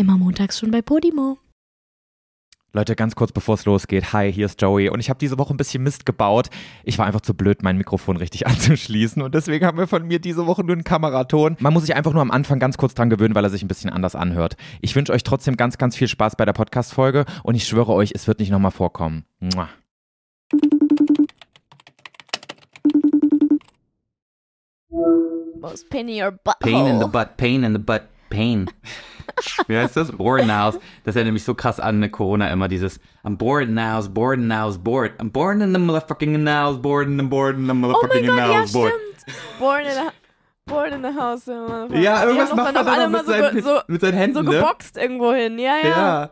Immer montags schon bei Podimo. Leute, ganz kurz bevor es losgeht. Hi, hier ist Joey und ich habe diese Woche ein bisschen Mist gebaut. Ich war einfach zu blöd, mein Mikrofon richtig anzuschließen und deswegen haben wir von mir diese Woche nur einen Kameraton. Man muss sich einfach nur am Anfang ganz kurz dran gewöhnen, weil er sich ein bisschen anders anhört. Ich wünsche euch trotzdem ganz, ganz viel Spaß bei der Podcast-Folge und ich schwöre euch, es wird nicht nochmal vorkommen. Mua. Most pain in your butt. Pain in the butt, pain in the butt, pain. Wie heißt das? Bored nows. Das erinnert mich so krass an eine Corona immer, dieses I'm bored nows, bored nows, bored. I'm bored in the motherfucking nows, bored in the bored in the Oh mein motherfucking Gott, ja, nows, bored. stimmt. Born in a, born in the house. Ja, irgendwas macht doch man alle dann mal mit seinen, so, mit seinen so, Händen, so ne? geboxt irgendwo hin. Ja, ja. Ja.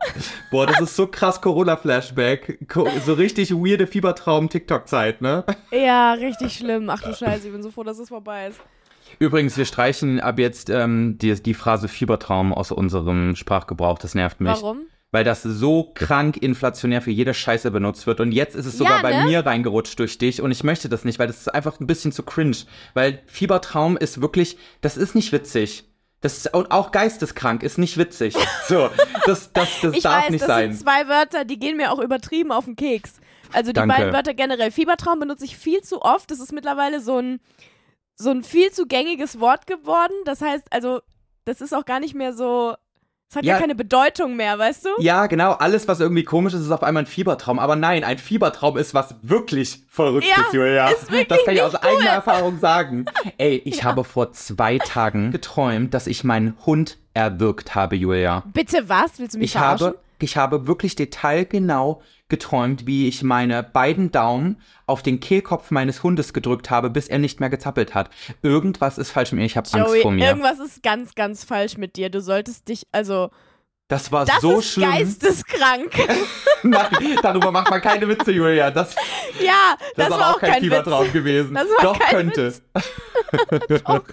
Boah, das ist so krass Corona-Flashback. Co so richtig weirde Fiebertraum-TikTok-Zeit, ne? Ja, richtig schlimm. Ach du Scheiße, ich bin so froh, dass es vorbei ist. Übrigens, wir streichen ab jetzt ähm, die, die Phrase Fiebertraum aus unserem Sprachgebrauch. Das nervt mich. Warum? Weil das so krank inflationär für jede Scheiße benutzt wird. Und jetzt ist es sogar Ja, bei ne? mir reingerutscht durch dich. Und ich möchte das nicht, weil das ist einfach ein bisschen zu cringe. Weil Fiebertraum ist wirklich, das ist nicht witzig. Das ist und auch geisteskrank, ist nicht witzig. So, das, das, das Ich darf weiß, nicht das sein. sind zwei Wörter, die gehen mir auch übertrieben auf den Keks. Also die Danke. beiden Wörter generell. Fiebertraum benutze ich viel zu oft. Das ist mittlerweile so ein, so ein viel zu gängiges Wort geworden. Das heißt, also, das ist auch gar nicht mehr so. Es hat ja, Ja. keine Bedeutung mehr, weißt du? Ja, genau, alles, was irgendwie komisch ist, ist auf einmal ein Fiebertraum. Aber nein, ein Fiebertraum ist was wirklich Verrücktes, Ja, Julia. ist wirklich das kann ich aus nicht eigener cool. Erfahrung sagen. Ey, ich habe vor zwei Tagen geträumt, dass ich meinen Hund erwürgt habe, Julia. Bitte was? Willst du mich Ich verarschen? habe, ich habe wirklich detailgenau geträumt, wie ich meine beiden Daumen auf den Kehlkopf meines Hundes gedrückt habe, bis er nicht mehr gezappelt hat. Irgendwas ist falsch mit mir. Ich habe Angst vor mir. irgendwas ist ganz, ganz falsch mit dir. Du solltest dich, also, Das war das so ist schlimm. geisteskrank. Nein, darüber macht man keine Witze, Julia. Das, ja, das, das, war auch kein, kein Fiebertraum Witz. gewesen. Das war Doch kein könnte. Doch.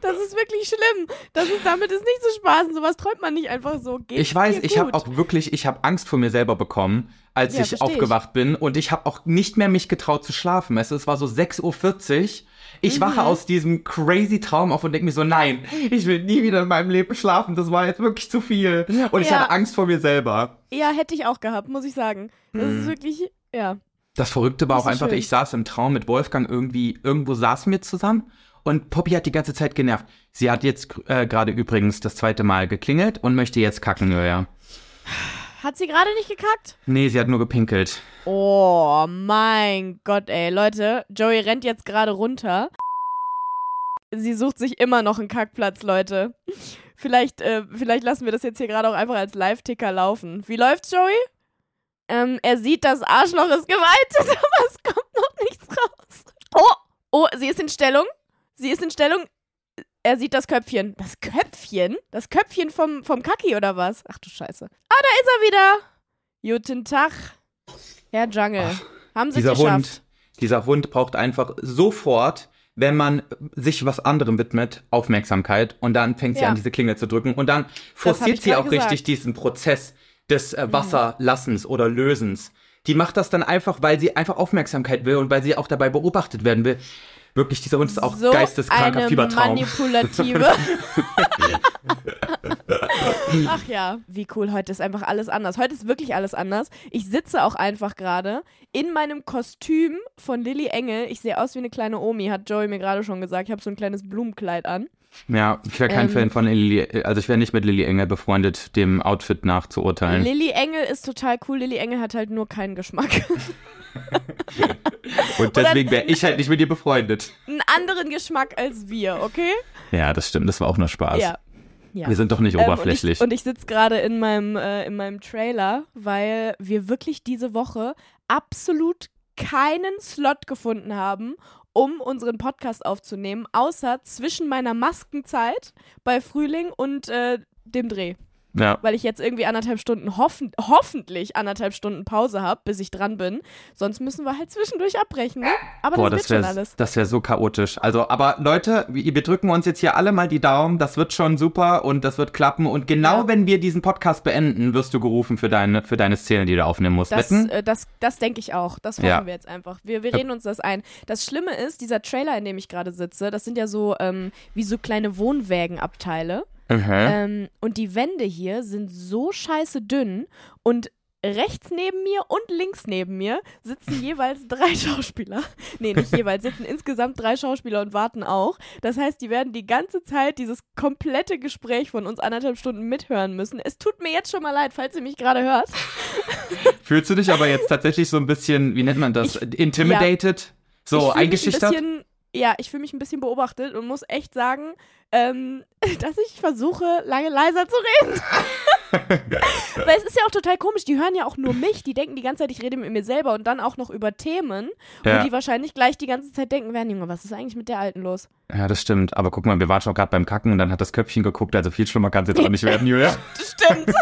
Das ist wirklich schlimm. Das ist, damit ist nicht zu spaßen. Sowas träumt man nicht einfach so. Geht's Ich weiß, ich habe auch wirklich, ich habe Angst vor mir selber bekommen, als Ja, ich versteh ich. aufgewacht bin und ich habe auch nicht mehr mich getraut zu schlafen. Weißt du, Es war so 6.40 Uhr. Ich Mhm. wache aus diesem crazy Traum auf und denke mir so, nein, ich will nie wieder in meinem Leben schlafen. Das war jetzt wirklich zu viel. Und ich Ja. hatte Angst vor mir selber. Ja, hätte ich auch gehabt, muss ich sagen. Das ist wirklich, ja. Das Verrückte war Das auch einfach, schön. ich saß im Traum mit Wolfgang irgendwie, irgendwo saßen wir zusammen und Poppy hat die ganze Zeit genervt. Sie hat jetzt äh, gerade übrigens das zweite Mal geklingelt und möchte jetzt kacken, ja. Hat sie gerade nicht gekackt? Nee, sie hat nur gepinkelt. Oh mein Gott, ey. Leute, Joey rennt jetzt gerade runter. Sie sucht sich immer noch einen Kackplatz, Leute. Vielleicht, äh, vielleicht lassen wir das jetzt hier gerade auch einfach als Live-Ticker laufen. Wie läuft's, Joey? Ähm, er sieht, das Arschloch ist geweitet, aber es kommt noch nichts raus. Oh, oh, sie ist in Stellung. Sie ist in Stellung. Er sieht das Köpfchen. Das Köpfchen? Das Köpfchen vom, vom Kaki oder was? Ach du Scheiße. Ah, da ist er wieder. Guten Tag. Herr Jungle. Haben Sie dieser geschafft. Hund, dieser Hund braucht einfach sofort, wenn man sich was anderem widmet, Aufmerksamkeit und dann fängt sie Ja. an, diese Klingel zu drücken und dann forciert sie auch richtig gesagt. Mhm. diesen Prozess des äh, Wasserlassens oder Lösens. Die macht das dann einfach, weil sie einfach Aufmerksamkeit will und weil sie auch dabei beobachtet werden will. Wirklich, dieser Hund ist auch so geisteskranker eine Fiebertraum. manipulative. Ach ja, wie cool. Heute ist einfach alles anders. Heute ist wirklich alles anders. Ich sitze auch einfach gerade in meinem Kostüm von Lilly Engel. Ich sehe aus wie eine kleine Omi, hat Joey mir gerade schon gesagt. Ich habe so ein kleines Blumenkleid an. Ja, ich wäre kein Ähm, Fan von Lilly, also ich wäre nicht mit Lilly Engel befreundet, dem Outfit nachzuurteilen. Lilly Engel ist total cool. Lilly Engel hat halt nur keinen Geschmack. und deswegen wäre ich halt nicht mit ihr befreundet. Einen anderen Geschmack als wir, okay? Ja, das stimmt, das war auch nur Spaß. Ja. ja. Wir sind doch nicht Ähm, oberflächlich. Und ich, ich sitze gerade in meinem, äh, in meinem Trailer, weil wir wirklich diese Woche absolut keinen Slot gefunden haben, um unseren Podcast aufzunehmen, außer zwischen meiner Maskenzeit bei Frühling und äh, dem Dreh. Ja. Weil ich jetzt irgendwie anderthalb Stunden, hoffen, hoffentlich anderthalb Stunden Pause habe, bis ich dran bin. Sonst müssen wir halt zwischendurch abbrechen, ne? Aber Boah, das, das wird schon wäre alles. das wär so chaotisch. Also, aber Leute, wir, wir drücken uns jetzt hier alle mal die Daumen. Das wird schon super und das wird klappen. Und genau Ja. wenn wir diesen Podcast beenden, wirst du gerufen für deine, für deine Szene, die du aufnehmen musst. Das, äh, das, das denke ich auch. Das hoffen Ja. wir jetzt einfach. Wir, wir reden uns das ein. Das Schlimme ist, dieser Trailer, in dem ich gerade sitze, das sind ja so ähm, wie so kleine Wohnwägenabteile. Ähm, und die Wände hier sind so scheiße dünn und rechts neben mir und links neben mir sitzen jeweils drei Schauspieler. Nee, nicht jeweils, sitzen insgesamt drei Schauspieler und warten auch. Das heißt, die werden die ganze Zeit dieses komplette Gespräch von uns anderthalb Stunden mithören müssen. Es tut mir jetzt schon mal leid, falls ihr mich gerade hört. Fühlst du dich aber jetzt tatsächlich so ein bisschen, wie nennt man das, intimidated? Ich So mich ein eingeschüchtert? bisschen- Ja, ich fühle mich ein bisschen beobachtet und muss echt sagen, ähm, dass ich versuche, lange leiser zu reden. Weil es ist ja auch total komisch, die hören ja auch nur mich, die denken die ganze Zeit, ich rede mit mir selber und dann auch noch über Themen, Ja. wo die wahrscheinlich gleich die ganze Zeit denken werden, Junge, was ist eigentlich mit der Alten los? Ja, das stimmt. Aber guck mal, wir waren schon gerade beim Kacken und dann hat das Köpfchen geguckt, also viel schlimmer kann es jetzt auch nicht werden, Julia. Das stimmt.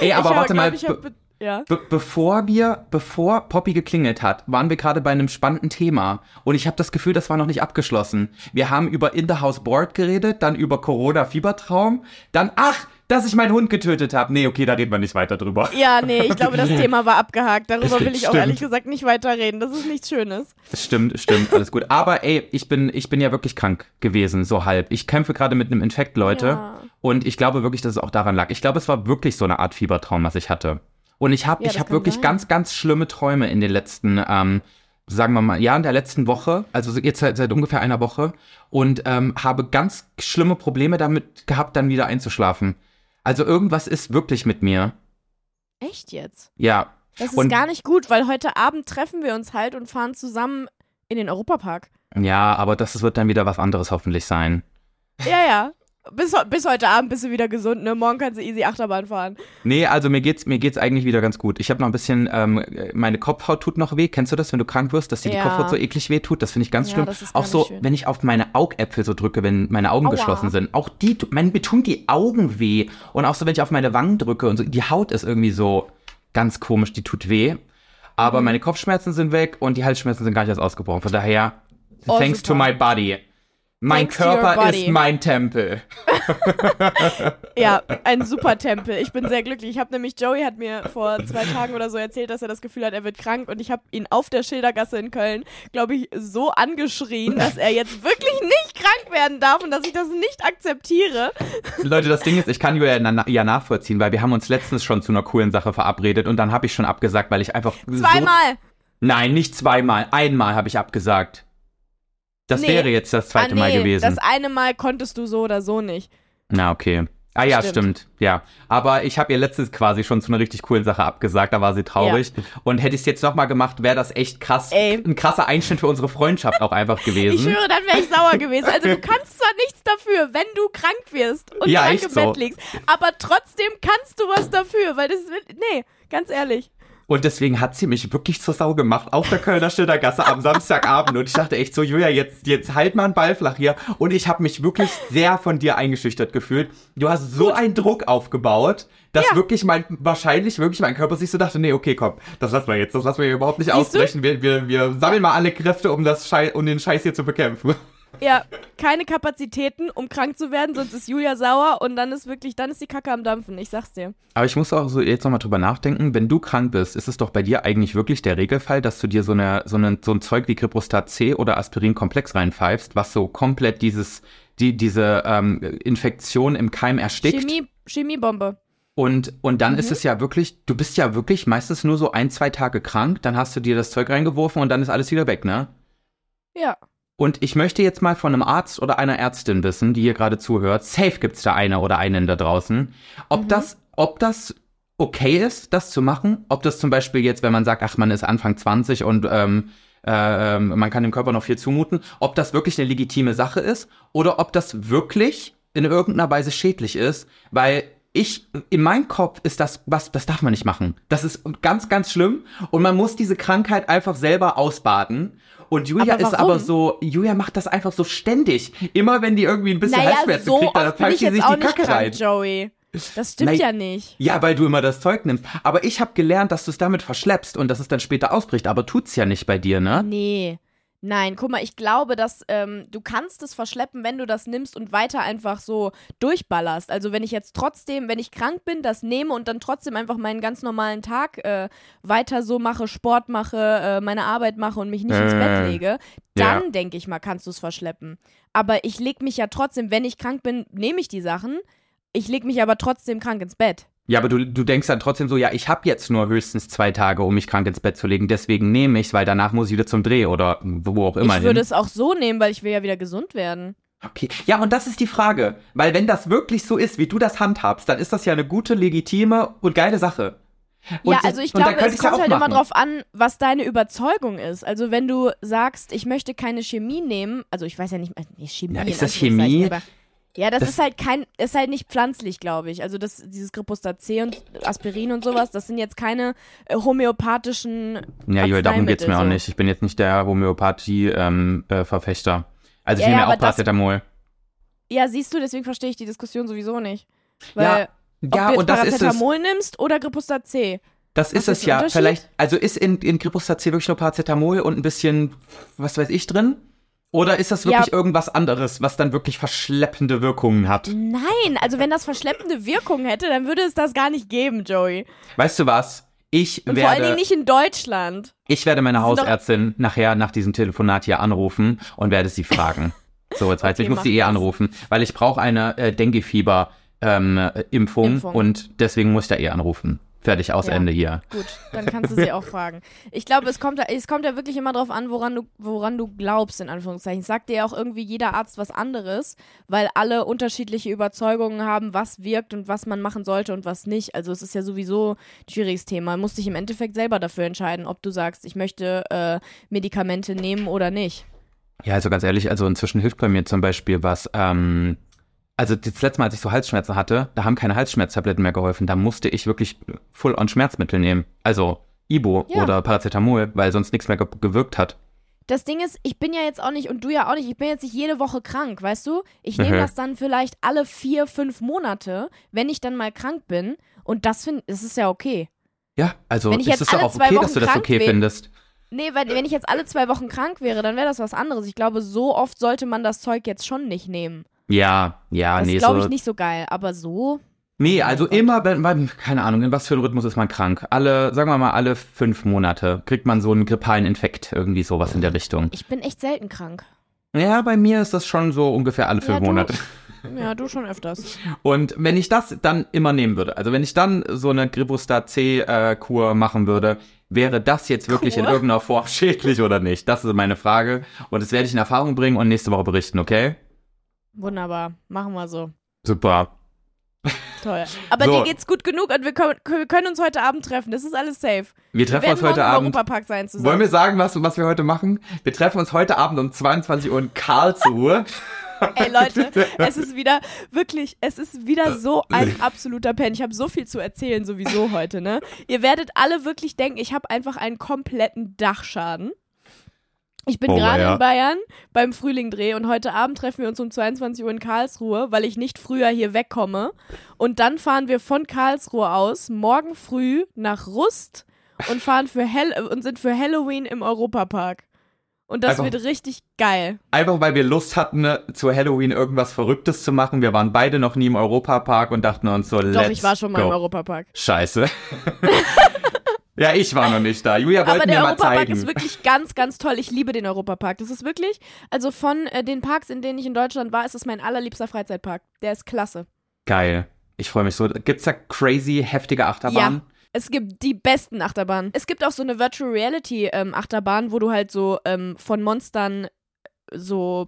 Ey, aber ich warte hab, mal, glaub, ich ja. Be bevor wir, bevor Poppy geklingelt hat, waren wir gerade bei einem spannenden Thema und ich habe das Gefühl, das war noch nicht abgeschlossen. Wir haben über In the House Board geredet, dann über Corona Fiebertraum, dann ach, dass ich meinen Hund getötet habe. Nee, okay, da reden wir nicht weiter drüber. Ja, nee, ich glaube, das Thema war abgehakt. Darüber will ich auch Stimmt. ehrlich gesagt nicht weiterreden. Das ist nichts Schönes. Stimmt, stimmt, alles gut. Aber ey, ich bin, ich bin ja wirklich krank gewesen, so halb. Ich kämpfe gerade mit einem Infekt, Leute. Ja. Und ich glaube wirklich, dass es auch daran lag. Ich glaube, es war wirklich so eine Art Fiebertraum, was ich hatte. Und ich habe Ja, ich hab wirklich sein. ganz, ganz schlimme Träume in den letzten, ähm, sagen wir mal, ja, in der letzten Woche, also jetzt seit, seit ungefähr einer Woche. Und ähm, habe ganz schlimme Probleme damit gehabt, dann wieder einzuschlafen. Also irgendwas ist wirklich mit mir. Echt jetzt? Ja. Das ist Und- gar nicht gut, weil heute Abend treffen wir uns halt und fahren zusammen in den Europapark. Ja, aber das wird dann wieder was anderes hoffentlich sein. Ja, ja. Bis, bis heute Abend bist du wieder gesund, ne? Morgen kannst du easy Achterbahn fahren. Nee, also mir geht's, mir geht's eigentlich wieder ganz gut. Ich habe noch ein bisschen, ähm, meine Kopfhaut tut noch weh. Kennst du das, wenn du krank wirst, dass dir die Ja. Kopfhaut so eklig weh tut? Das finde ich ganz Ja, schlimm. auch so, schön. wenn ich auf meine Augäpfel so drücke, wenn meine Augen Aua. geschlossen sind. Auch die, mein, mir tun die Augen weh. Und auch so, wenn ich auf meine Wangen drücke und so, die Haut ist irgendwie so ganz komisch, die tut weh. Aber Mhm. meine Kopfschmerzen sind weg und die Halsschmerzen sind gar nicht erst ausgebrochen. Von daher, Oh, thanks super. to my body. Mein Thanks Körper ist mein Tempel. Ja, ein super Tempel. Ich bin sehr glücklich. Ich habe nämlich, Joey hat mir vor zwei Tagen oder so erzählt, dass er das Gefühl hat, er wird krank. Und ich habe ihn auf der Schildergasse in Köln, glaube ich, so angeschrien, dass er jetzt wirklich nicht krank werden darf und dass ich das nicht akzeptiere. Leute, das Ding ist, ich kann Julia na, ja nachvollziehen, weil wir haben uns letztens schon zu einer coolen Sache verabredet und dann habe ich schon abgesagt, weil ich einfach so... Zweimal. Nein, nicht zweimal. Einmal habe ich abgesagt. Das Nee. wäre jetzt das zweite ah, nee, Mal gewesen. Das eine Mal konntest du so oder so nicht. Na, okay. Ah ja, Stimmt. stimmt. Ja. Aber ich habe ihr letztes quasi schon zu einer richtig coolen Sache abgesagt, da war sie traurig. Und hätte ich es jetzt nochmal gemacht, wäre das echt krass. Ey. Ein krasser Einschnitt für unsere Freundschaft auch einfach Ich gewesen. höre, dann wäre ich sauer gewesen. Also du kannst zwar nichts dafür, wenn du krank wirst und Ja, krank im so. Bett liegst, aber trotzdem kannst du was dafür, weil das will, nee, ganz ehrlich. Und deswegen hat sie mich wirklich zur Sau gemacht auf der Kölner Schildergasse am Samstagabend. Und ich dachte echt so, Julia, jetzt, jetzt halt mal einen Ball flach hier. Und ich habe mich wirklich sehr von dir eingeschüchtert gefühlt. Du hast so einen Druck aufgebaut, dass Ja. wirklich mein, wahrscheinlich wirklich mein Körper sich so dachte, nee, okay, komm, das lassen wir jetzt, das lassen wir überhaupt nicht Siehst du? ausbrechen. Wir, wir, wir sammeln mal alle Kräfte, um das Schei um den Scheiß hier zu bekämpfen. Ja, keine Kapazitäten, um krank zu werden, sonst ist Julia sauer und dann ist wirklich, dann ist die Kacke am Dampfen, ich sag's dir. Aber ich muss auch so jetzt nochmal drüber nachdenken, wenn du krank bist, ist es doch bei dir eigentlich wirklich der Regelfall, dass du dir so, eine, so, eine, so ein Zeug wie Kripostat C oder Aspirin-Komplex reinpfeifst, was so komplett dieses, die, diese ähm, Infektion im Keim erstickt. Chemie, Chemiebombe. Und, und dann Mhm. ist es ja wirklich, du bist ja wirklich meistens nur so ein, zwei Tage krank, dann hast du dir das Zeug reingeworfen und dann ist alles wieder weg, ne? Ja. Und ich möchte jetzt mal von einem Arzt oder einer Ärztin wissen, die hier gerade zuhört, safe gibt's da eine oder einen da draußen, ob Mhm. das, ob das okay ist, das zu machen, ob das zum Beispiel jetzt, wenn man sagt, ach, man ist Anfang 20 und ähm, äh, man kann dem Körper noch viel zumuten, ob das wirklich eine legitime Sache ist oder ob das wirklich in irgendeiner Weise schädlich ist, weil ich, in meinem Kopf ist das, was, das darf man nicht machen. Das ist ganz, ganz schlimm und man muss diese Krankheit einfach selber ausbaden. Und Julia Aber ist aber so, Julia macht das einfach so ständig. Immer wenn die irgendwie ein bisschen Naja, Halsschmerzen so kriegt, dann pfeift jetzt sich die nicht Kacke krank, rein. Joey. Das stimmt Nein. ja nicht. Ja, weil du immer das Zeug nimmst. Aber ich habe gelernt, dass du es damit verschleppst und dass es dann später ausbricht. Aber tut's ja nicht bei dir, ne? Nee. Nein, guck mal, ich glaube, dass ähm, du kannst es verschleppen, wenn du das nimmst und weiter einfach so durchballerst. Also wenn ich jetzt trotzdem, wenn ich krank bin, das nehme und dann trotzdem einfach meinen ganz normalen Tag äh, weiter so mache, Sport mache, äh, meine Arbeit mache und mich nicht ins Bett Äh, lege, ja. dann denke ich mal, kannst du es verschleppen. Aber ich leg mich ja trotzdem, wenn ich krank bin, nehme ich die Sachen. Ich leg mich aber trotzdem krank ins Bett. Ja, aber du, du denkst dann trotzdem so, ja, ich habe jetzt nur höchstens zwei Tage, um mich krank ins Bett zu legen, deswegen nehme ich's, weil danach muss ich wieder zum Dreh oder wo auch immer ich würde es auch so nehmen, weil ich will ja wieder gesund werden. Okay. Ja, und das ist die Frage, weil wenn das wirklich so ist, wie du das handhabst, dann ist das ja eine gute, legitime und geile Sache. Und ja, also ich glaube, es kommt halt immer machen. drauf an, was deine Überzeugung ist. Also wenn du sagst, ich möchte keine Chemie nehmen, also ich weiß ja nicht, äh, nee, Chemie. Ja, ist das Chemie? Ja, das, Das- ist halt kein, ist halt nicht pflanzlich, glaube ich. Also das, dieses Gripustat C und Aspirin und sowas, das sind jetzt keine äh, homöopathischen Ja, Joel, darum geht's mir auch Arzneimittel, so. nicht. Ich bin jetzt nicht der Homöopathie-Verfechter. also ich Ja, nehme ja, mir auch das- Paracetamol. Ja, siehst du, deswegen verstehe ich die Diskussion sowieso nicht. Ja, Weil, ob ja du jetzt und das ist es. Paracetamol nimmst oder Gripustat C. Das ist ist es ja. Vielleicht, also ist in, in Gripustat C wirklich nur Paracetamol und ein bisschen, was weiß ich, drin? Oder ist das Ja. wirklich irgendwas anderes, was dann wirklich verschleppende Wirkungen hat? Nein, also wenn das verschleppende Wirkung hätte, dann würde es das gar nicht geben, Joey. Weißt du was? Ich Und vor allen Dingen werde, nicht in Deutschland. ich werde meine Hausärztin nachher nach diesem Telefonat hier anrufen und werde sie fragen. So, jetzt heißt Okay, ich muss sie eh anrufen, weil ich brauche eine äh, Dengue-Fieber ähm, äh, Impfung. und deswegen muss ich da eh anrufen. Fertig, aus Ja. Ende hier. Gut, dann kannst du sie auch fragen. Ich glaube, es kommt, es kommt ja wirklich immer drauf an, woran du, woran du glaubst, in Anführungszeichen. Sagt dir ja auch irgendwie jeder Arzt was anderes, weil alle unterschiedliche Überzeugungen haben, was wirkt und was man machen sollte und was nicht. Also es ist ja sowieso ein schwieriges Thema. Man muss dich im Endeffekt selber dafür entscheiden, ob du sagst, ich möchte äh, Medikamente nehmen oder nicht. Ja, also ganz ehrlich, also inzwischen hilft bei mir zum Beispiel was, ähm, also das letzte Mal, als ich so Halsschmerzen hatte, da haben keine Halsschmerztabletten mehr geholfen. Da musste ich wirklich full-on Schmerzmittel nehmen. Also Ibo Ja. oder Paracetamol, weil sonst nichts mehr ge gewirkt hat. Das Ding ist, ich bin ja jetzt auch nicht und du ja auch nicht, ich bin jetzt nicht jede Woche krank, weißt du? Ich nehme Mhm. das dann vielleicht alle vier, fünf Monate, wenn ich dann mal krank bin. Und das finde, das ist ja okay. Ja, also Wenn ich ist jetzt es doch alle auch okay, dass du das okay findest. Nee, weil wenn ich jetzt alle zwei Wochen krank wäre, dann wäre das was anderes. Ich glaube, so oft sollte man das Zeug jetzt schon nicht nehmen. Ja, ja, Das nee, ist, glaube so. ich, nicht so geil. Aber so, Nee, also immer, wenn, keine Ahnung, in was für einem Rhythmus ist man krank? Alle, sagen wir mal, alle fünf Monate kriegt man so einen grippalen Infekt, irgendwie sowas in der Richtung. ich bin echt selten krank. Ja, bei mir ist das schon so ungefähr alle fünf du- Monate. Ja, du schon öfters. Und wenn ich das dann immer nehmen würde, also wenn ich dann so eine Gribustat C-Kur machen würde, wäre das jetzt wirklich in Kur? irgendeiner Form schädlich oder nicht? Das ist meine Frage. Und das werde ich in Erfahrung bringen und nächste Woche berichten, okay? Wunderbar. Machen wir so. Super. Toll. Aber So. dir geht's gut genug und wir können, wir können uns heute Abend treffen. Das ist alles safe. Wir treffen wir uns heute Abend. Europapark sein zusammen. Wollen wir sagen, was, was wir heute machen? Wir treffen uns heute Abend um 22 Uhr in Karlsruhe. Ey Leute, es ist wieder wirklich, es ist wieder so ein absoluter Pen. Ich habe so viel zu erzählen sowieso heute, ne? Ihr werdet alle wirklich denken, ich habe einfach einen kompletten Dachschaden. Ich bin Oh, gerade ja. in Bayern beim Frühlingdreh und heute Abend treffen wir uns um 22 Uhr in Karlsruhe, weil ich nicht früher hier wegkomme. Und dann fahren wir von Karlsruhe aus morgen früh nach Rust und fahren für Hell und sind für Halloween im Europapark. Und das Einfach- wird richtig geil. Einfach weil wir Lust hatten, ne, zu Halloween irgendwas Verrücktes zu machen. Wir waren beide noch nie im Europapark und dachten uns so, let's Doch, ich war schon mal go. im Europapark. Scheiße. ja, ich war noch nicht da. Julia wollte Aber mir der mal Europapark zeigen. ist wirklich ganz, ganz toll. Ich liebe den Europapark. Das ist wirklich, also von äh, den Parks, in denen ich in Deutschland war, ist es mein allerliebster Freizeitpark. Der ist klasse. Geil. Ich freue mich so. Gibt's da crazy, heftige Achterbahnen? Es gibt die besten Achterbahnen. Es gibt auch so eine Virtual Reality ähm, Achterbahn, wo du halt so ähm, von Monstern äh, so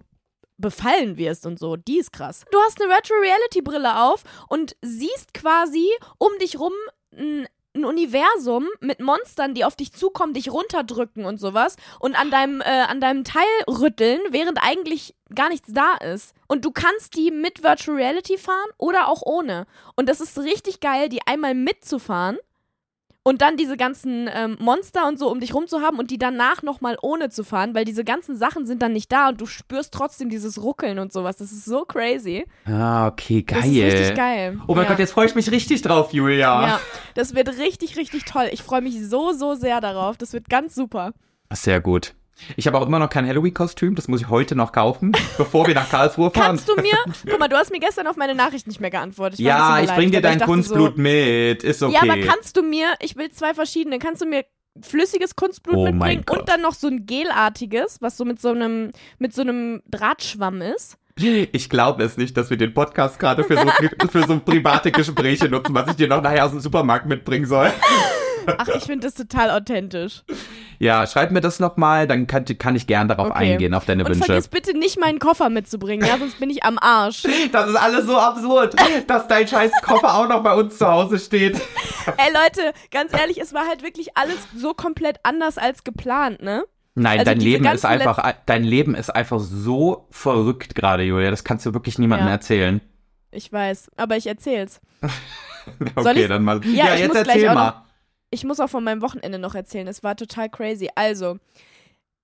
befallen wirst und so. Die ist krass. Du hast eine Virtual Reality Brille auf und siehst quasi um dich rum ein ein Universum mit Monstern, die auf dich zukommen, dich runterdrücken und sowas und an deinem, äh, an deinem Teil rütteln, während eigentlich gar nichts da ist. Und du kannst die mit Virtual Reality fahren oder auch ohne. Und das ist richtig geil, die einmal mitzufahren und dann diese ganzen ähm, Monster und so um dich rum zu haben und die danach nochmal ohne zu fahren, weil diese ganzen Sachen sind dann nicht da und du spürst trotzdem dieses Ruckeln und sowas. Das ist so crazy. Ah, okay, geil. Das ist richtig geil. Oh mein ja. Gott, jetzt freue ich mich richtig drauf, Julia. Ja, das wird richtig, richtig toll. Ich freue mich so, so sehr darauf. Das wird ganz super. Sehr gut. Ich habe auch immer noch kein Halloween-Kostüm, das muss ich heute noch kaufen, bevor wir nach Karlsruhe fahren. Kannst du mir, guck mal, du hast mir gestern auf meine Nachricht nicht mehr geantwortet. Ich ja, ich bring dir dein Kunstblut mit, ist So, okay. Ja, aber kannst du mir, ich will zwei verschiedene, kannst du mir flüssiges Kunstblut Oh mitbringen und dann noch so ein gelartiges, was so mit so einem, mit so einem Drahtschwamm ist? Ich glaube es nicht, dass wir den Podcast gerade für so, für so private Gespräche nutzen, was ich dir noch nachher aus dem Supermarkt mitbringen soll. Ach, ich finde das total authentisch. Ja, schreib mir das nochmal, dann kann, kann ich gern darauf Okay. eingehen, auf deine Und Wünsche. vergiss bitte nicht, meinen Koffer mitzubringen, ja, sonst bin ich am Arsch. Das ist alles so absurd, dass dein scheiß Koffer auch noch bei uns zu Hause steht. Ey Leute, ganz ehrlich, es war halt wirklich alles so komplett anders als geplant, ne? Nein, Also dein Leben ist einfach, dein Leben ist einfach so verrückt gerade, Julia. Das kannst du wirklich niemandem Ja. erzählen. Ich weiß, aber ich erzähl's. Okay, dann mal. Ja, ich jetzt erzähl mal. Ich muss auch von meinem Wochenende noch erzählen. Es war total crazy. Also,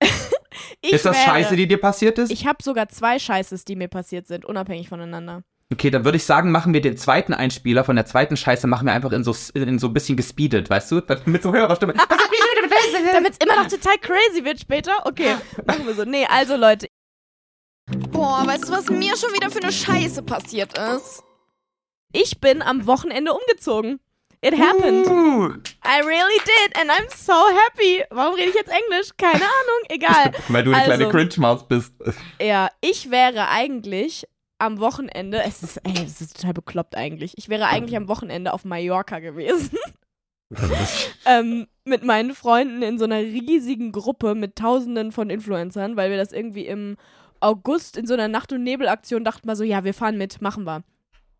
ich Ist das wäre, Scheiße, die dir passiert ist? Ich habe sogar zwei Scheißes, die mir passiert sind, unabhängig voneinander. Okay, dann würde ich sagen, machen wir den zweiten Einspieler von der zweiten Scheiße, machen wir einfach in so, in so ein bisschen gespeedet, weißt du? Mit so höherer Stimme. Damit es immer noch total crazy wird später? Okay, machen wir so. Nee, also Leute. Boah, weißt du, was mir schon wieder für eine Scheiße passiert ist? Ich bin am Wochenende umgezogen. It happened. Uh, I really did and I'm so happy. Warum rede ich jetzt Englisch? Keine Ahnung, egal. weil du eine Also- kleine Cringe-Maus bist. Ja, ich wäre eigentlich am Wochenende, es ist, ey, es ist total bekloppt eigentlich. Ich wäre eigentlich am Wochenende auf Mallorca gewesen. ähm, mit meinen Freunden in so einer riesigen Gruppe mit tausenden von Influencern, weil wir das irgendwie im August in so einer Nacht- und Nebelaktion dachten wir so, ja, wir fahren mit, machen wir.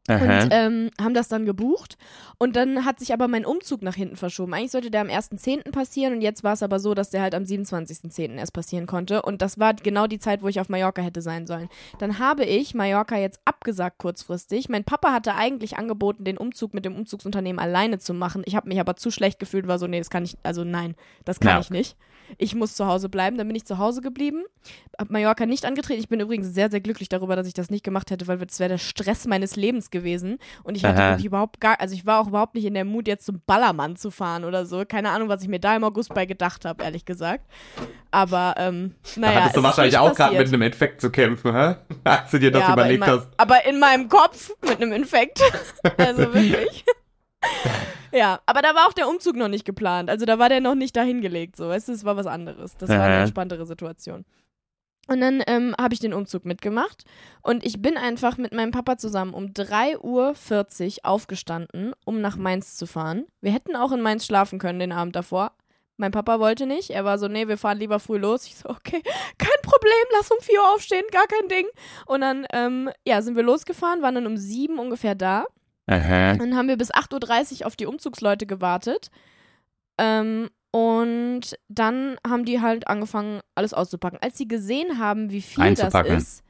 Und Aha. ähm, haben das dann gebucht. Und dann hat sich aber mein Umzug nach hinten verschoben. Eigentlich sollte der am 1.10. passieren und jetzt war es aber so, dass der halt am 27.10. erst passieren konnte. Und das war genau die Zeit, wo ich auf Mallorca hätte sein sollen. Dann habe ich Mallorca jetzt abgesagt kurzfristig. Mein Papa hatte eigentlich angeboten, den Umzug mit dem Umzugsunternehmen alleine zu machen. Ich habe mich aber zu schlecht gefühlt, und war so, nee, das kann ich, also nein, das kann Ja. ich nicht. Ich muss zu Hause bleiben. Dann bin ich zu Hause geblieben, habe Mallorca nicht angetreten. Ich bin übrigens sehr, sehr glücklich darüber, dass ich das nicht gemacht hätte, weil das wäre der Stress meines Lebens gewesen. Und ich hatte Aha. wirklich überhaupt gar, also ich war auch überhaupt nicht in der Mut, jetzt zum Ballermann zu fahren oder so. Keine Ahnung, was ich mir da im August bei gedacht habe, ehrlich gesagt. Aber, ähm, Da naja. hattest du wahrscheinlich auch gerade mit einem Infekt zu kämpfen, hä? Als du dir das ja, aber überlegt mein, hast. aber in meinem Kopf mit einem Infekt. also wirklich. ja, aber da war auch der Umzug noch nicht geplant. Also da war der noch nicht dahingelegt. So, weißt du, es war was anderes. Das war eine Aha. entspanntere Situation. Und dann ähm, habe ich den Umzug mitgemacht und ich bin einfach mit meinem Papa zusammen um 3.40 Uhr aufgestanden, um nach Mainz zu fahren. Wir hätten auch in Mainz schlafen können den Abend davor. Mein Papa wollte nicht. Er war so, nee, wir fahren lieber früh los. Ich so, okay, kein Problem, lass um 4 Uhr aufstehen, gar kein Ding. Und dann, ähm, ja, sind wir losgefahren, waren dann um 7 ungefähr da. Aha. Dann haben wir bis 8.30 Uhr auf die Umzugsleute gewartet. Ähm, und dann haben die halt angefangen, alles auszupacken. Als sie gesehen haben, wie viel das ist,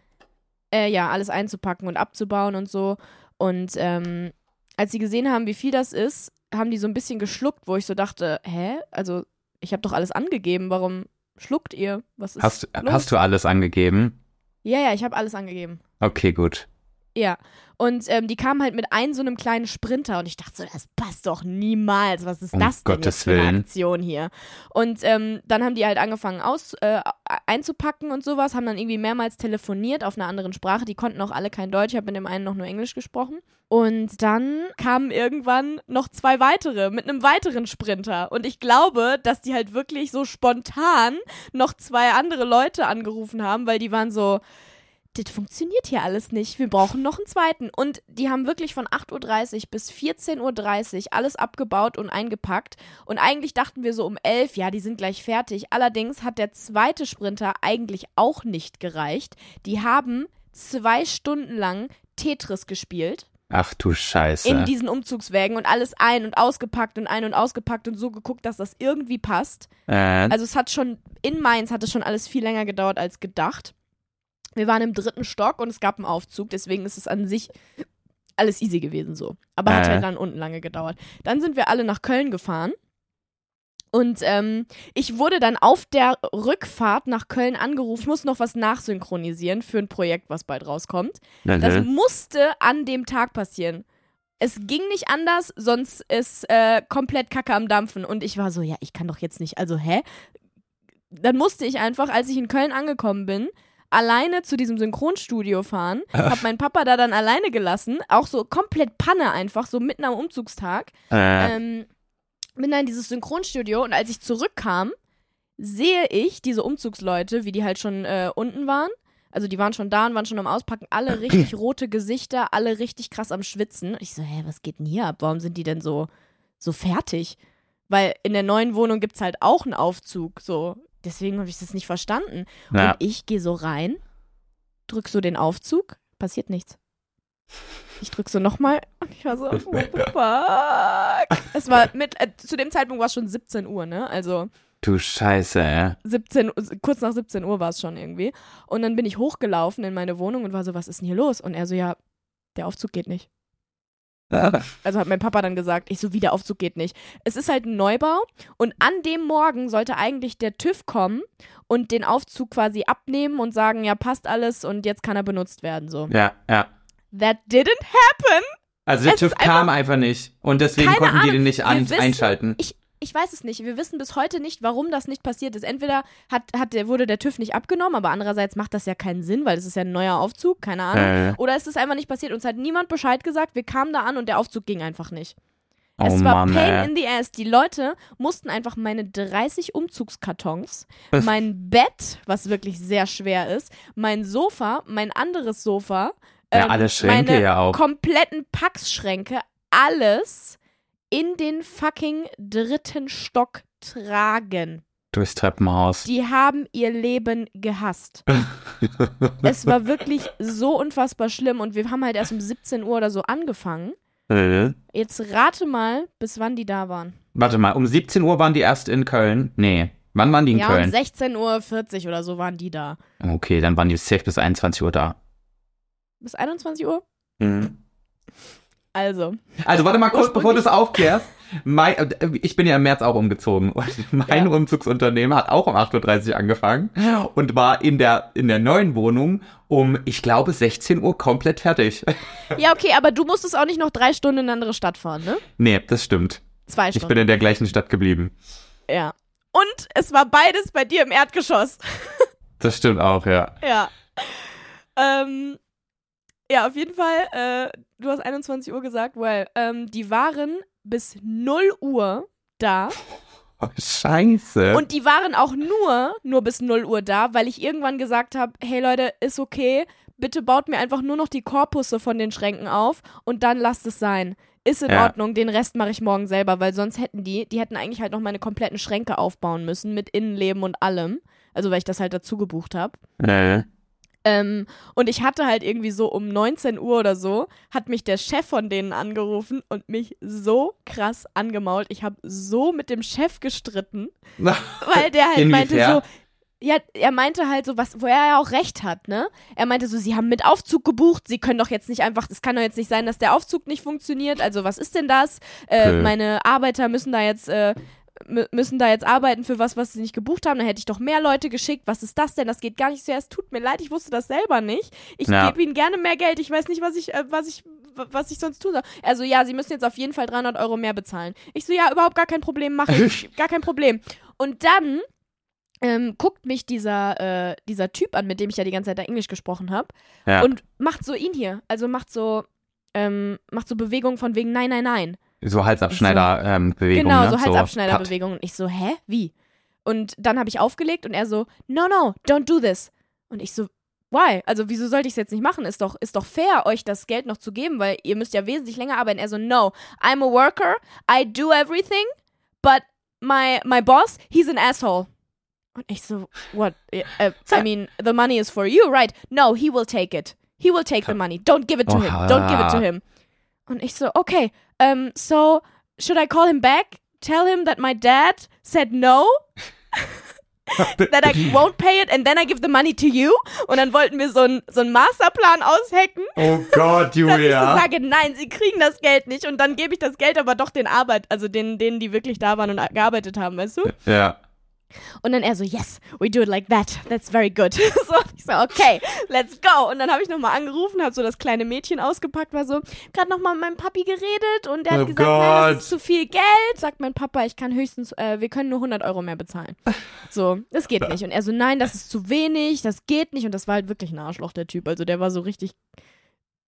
äh, ja, alles einzupacken und abzubauen und so. Und ähm, als sie gesehen haben, wie viel das ist, haben die so ein bisschen geschluckt, wo ich so dachte, hä? Also, ich habe doch alles angegeben, warum schluckt ihr? Was ist Hast, los? hast du alles angegeben? Ja, ja, ich habe alles angegeben. Okay, gut. Ja. Und ähm, die kamen halt mit einem so einem kleinen Sprinter und ich dachte so, das passt doch niemals. Was ist Um das denn Gottes jetzt für eine Willen. Aktion hier? Und ähm, dann haben die halt angefangen aus, äh, einzupacken und sowas, haben dann irgendwie mehrmals telefoniert auf einer anderen Sprache. Die konnten auch alle kein Deutsch, ich habe mit dem einen noch nur Englisch gesprochen. Und dann kamen irgendwann noch zwei weitere mit einem weiteren Sprinter. Und ich glaube, dass die halt wirklich so spontan noch zwei andere Leute angerufen haben, weil die waren so, das funktioniert hier alles nicht. Wir brauchen noch einen zweiten. Und die haben wirklich von 8.30 Uhr bis 14.30 Uhr alles abgebaut und eingepackt. Und eigentlich dachten wir so um 11, ja, die sind gleich fertig. Allerdings hat der zweite Sprinter eigentlich auch nicht gereicht. Die haben zwei Stunden lang Tetris gespielt Ach du Scheiße. in diesen Umzugswägen und alles ein- und ausgepackt und ein- und ausgepackt und so geguckt, dass das irgendwie passt. äh, Also es hat schon, in Mainz hat es schon alles viel länger gedauert als gedacht. Wir waren im dritten Stock und es gab einen Aufzug, deswegen ist es an sich alles easy gewesen so. Aber hat Äh. halt dann unten lange gedauert. Dann sind wir alle nach Köln gefahren. Und ähm, ich wurde dann auf der Rückfahrt nach Köln angerufen. Ich muss noch was nachsynchronisieren für ein Projekt, was bald rauskommt. Das mhm. musste an dem Tag passieren. Es ging nicht anders, sonst ist äh, komplett Kacke am Dampfen. Und ich war so, ja, ich kann doch jetzt nicht, also hä? dann musste ich einfach, als ich in Köln angekommen bin, alleine zu diesem Synchronstudio fahren, hab meinen Papa da dann alleine gelassen, auch so komplett Panne einfach, so mitten am Umzugstag. Äh, Ähm, bin dann in dieses Synchronstudio und als ich zurückkam, sehe ich diese Umzugsleute, wie die halt schon äh, unten waren. Also die waren schon da und waren schon am Auspacken, alle richtig rote Gesichter, alle richtig krass am Schwitzen. Und ich so, hä, was geht denn hier ab? Warum sind die denn so, so fertig? Weil in der neuen Wohnung gibt's halt auch einen Aufzug. So, deswegen habe ich das nicht verstanden. ja. Und ich gehe so rein, drück so den Aufzug, passiert nichts. Ich drück so nochmal und ich war so, what the fuck? Es war mit, äh, zu dem Zeitpunkt war es schon 17 Uhr, ne? Also Du Scheiße, ey. 17, Uhr- kurz nach 17 Uhr war es schon irgendwie. Und dann bin ich hochgelaufen in meine Wohnung und war so, was ist denn hier los? Und er so, ja, der Aufzug geht nicht. Also hat mein Papa dann gesagt, ich so, wie der Aufzug geht nicht. Es ist halt ein Neubau und an dem Morgen sollte eigentlich der TÜV kommen und den Aufzug quasi abnehmen und sagen, ja, passt alles und jetzt kann er benutzt werden, so. Ja, ja. That didn't happen. Also der Es TÜV einfach- kam einfach nicht. Und deswegen konnten die Ahnung. den nicht an, wissen- einschalten. Ich, ich weiß es nicht. Wir wissen bis heute nicht, warum das nicht passiert ist. Entweder hat, hat der, wurde der TÜV nicht abgenommen, aber andererseits macht das ja keinen Sinn, weil es ist ja ein neuer Aufzug, keine Ahnung. Äh, Oder es ist einfach nicht passiert. Uns hat niemand Bescheid gesagt. Wir kamen da an und der Aufzug ging einfach nicht. oh es war Mann, Pain ey. in the ass. Die Leute mussten einfach meine 30 Umzugskartons, mein Bett, was wirklich sehr schwer ist, mein Sofa, mein anderes Sofa, Ja, ähm, alle Schränke meine ja auch. kompletten Packschränke, alles in den fucking dritten Stock tragen. Durchs Treppenhaus. Die haben ihr Leben gehasst. es war wirklich so unfassbar schlimm und wir haben halt erst um 17 Uhr oder so angefangen. Äh, Jetzt rate mal, bis wann die da waren. Warte mal, um 17 Uhr waren die erst in Köln? Nee. Wann waren die in ja, um Köln? 16.40 Uhr oder so waren die da. Okay, dann waren die safe bis 21 Uhr da. Bis 21 Uhr? Mhm. Also. Also warte mal kurz, bevor du es aufklärst. Mein, äh, ich bin ja im März auch umgezogen und mein Ja. Umzugsunternehmen hat auch um 8.30 Uhr angefangen und war in der, in der neuen Wohnung um, ich glaube, 16 Uhr komplett fertig. Ja, okay, aber du musstest auch nicht noch drei Stunden in eine andere Stadt fahren, ne? nee, das stimmt. Zwei Ich Stunden. bin in der gleichen Stadt geblieben. ja. Und es war beides bei dir im Erdgeschoss. Das stimmt auch, ja. Ja. Ähm, ja, auf jeden Fall, äh, du hast 21 Uhr gesagt, well, ähm, die waren bis 0 Uhr da. Oh, scheiße. Und die waren auch nur, nur bis 0 Uhr da, weil ich irgendwann gesagt habe, hey Leute, ist okay, bitte baut mir einfach nur noch die Korpusse von den Schränken auf und dann lasst es sein. Ist in Ja. Ordnung, den Rest mache ich morgen selber, weil sonst hätten die, die hätten eigentlich halt noch meine kompletten Schränke aufbauen müssen mit Innenleben und allem. Also weil ich das halt dazu gebucht habe. äh, Ähm, und ich hatte halt irgendwie so um 19 Uhr oder so, hat mich der Chef von denen angerufen und mich so krass angemault. Ich habe so mit dem Chef gestritten, weil der halt meinte so, ja, er meinte halt so was, wo er ja auch recht hat, ne? Er meinte so, sie haben mit Aufzug gebucht, sie können doch jetzt nicht einfach, es kann doch jetzt nicht sein, dass der Aufzug nicht funktioniert. Also was ist denn das? Äh, Okay. meine Arbeiter müssen da jetzt äh, müssen da jetzt arbeiten für was, was sie nicht gebucht haben. Dann hätte ich doch mehr Leute geschickt. Was ist das denn? Das geht gar nicht so. Ja, es tut mir leid, ich wusste das selber nicht. Ich Ja. gebe ihnen gerne mehr Geld. Ich weiß nicht, was ich, äh, was ich, was ich sonst tun soll. Also ja, sie müssen jetzt auf jeden Fall 300 Euro mehr bezahlen. Ich so, ja, überhaupt gar kein Problem, mache ich. gar kein Problem. Und dann ähm, guckt mich dieser, äh, dieser Typ an, mit dem ich ja die ganze Zeit da Englisch gesprochen habe Ja. und macht so ihn hier. Also macht so, ähm, macht so Bewegungen von wegen nein, nein, nein. So Halsabschneider-Bewegung. Genau, ne? so Cut. Halsabschneiderbewegungen. Und ich so, hä? Wie? Und dann habe ich aufgelegt und er so, no, no, don't do this. Und ich so, why? Also wieso sollte ich es jetzt nicht machen? Ist doch, ist doch fair, euch das Geld noch zu geben, weil ihr müsst ja wesentlich länger arbeiten. Er so, no, I'm a worker, I do everything, but my, my boss, he's an asshole. Und ich so, what? Uh, I mean, the money is for you, right? No, he will take it. He will take the money. Don't give it to him. Don't give it to Oha. him. Und ich so, okay, um, so should I call him back? Tell him that my dad said no? that I won't pay it and then I give the money to you? Und dann wollten wir so einen so einen Masterplan aushacken, Oh Gott, dass ich so Julia. sage, nein, sie kriegen das Geld nicht und dann gebe ich das Geld aber doch den Arbeit, also denen, denen, die wirklich da waren und gearbeitet haben, weißt du? Ja. Und dann er so, yes, we do it like that. That's very good. so, ich so, okay, let's go. Und dann habe ich nochmal angerufen, habe so das kleine Mädchen ausgepackt, war so, gerade nochmal mit meinem Papi geredet und der Oh hat gesagt, nein, Gott. das ist zu viel Geld. Sagt mein Papa, ich kann höchstens, äh, wir können nur 100 Euro mehr bezahlen. So, das geht nicht. Und er so, nein, das ist zu wenig, das geht nicht. Und das war halt wirklich ein Arschloch, der Typ. Also der war so richtig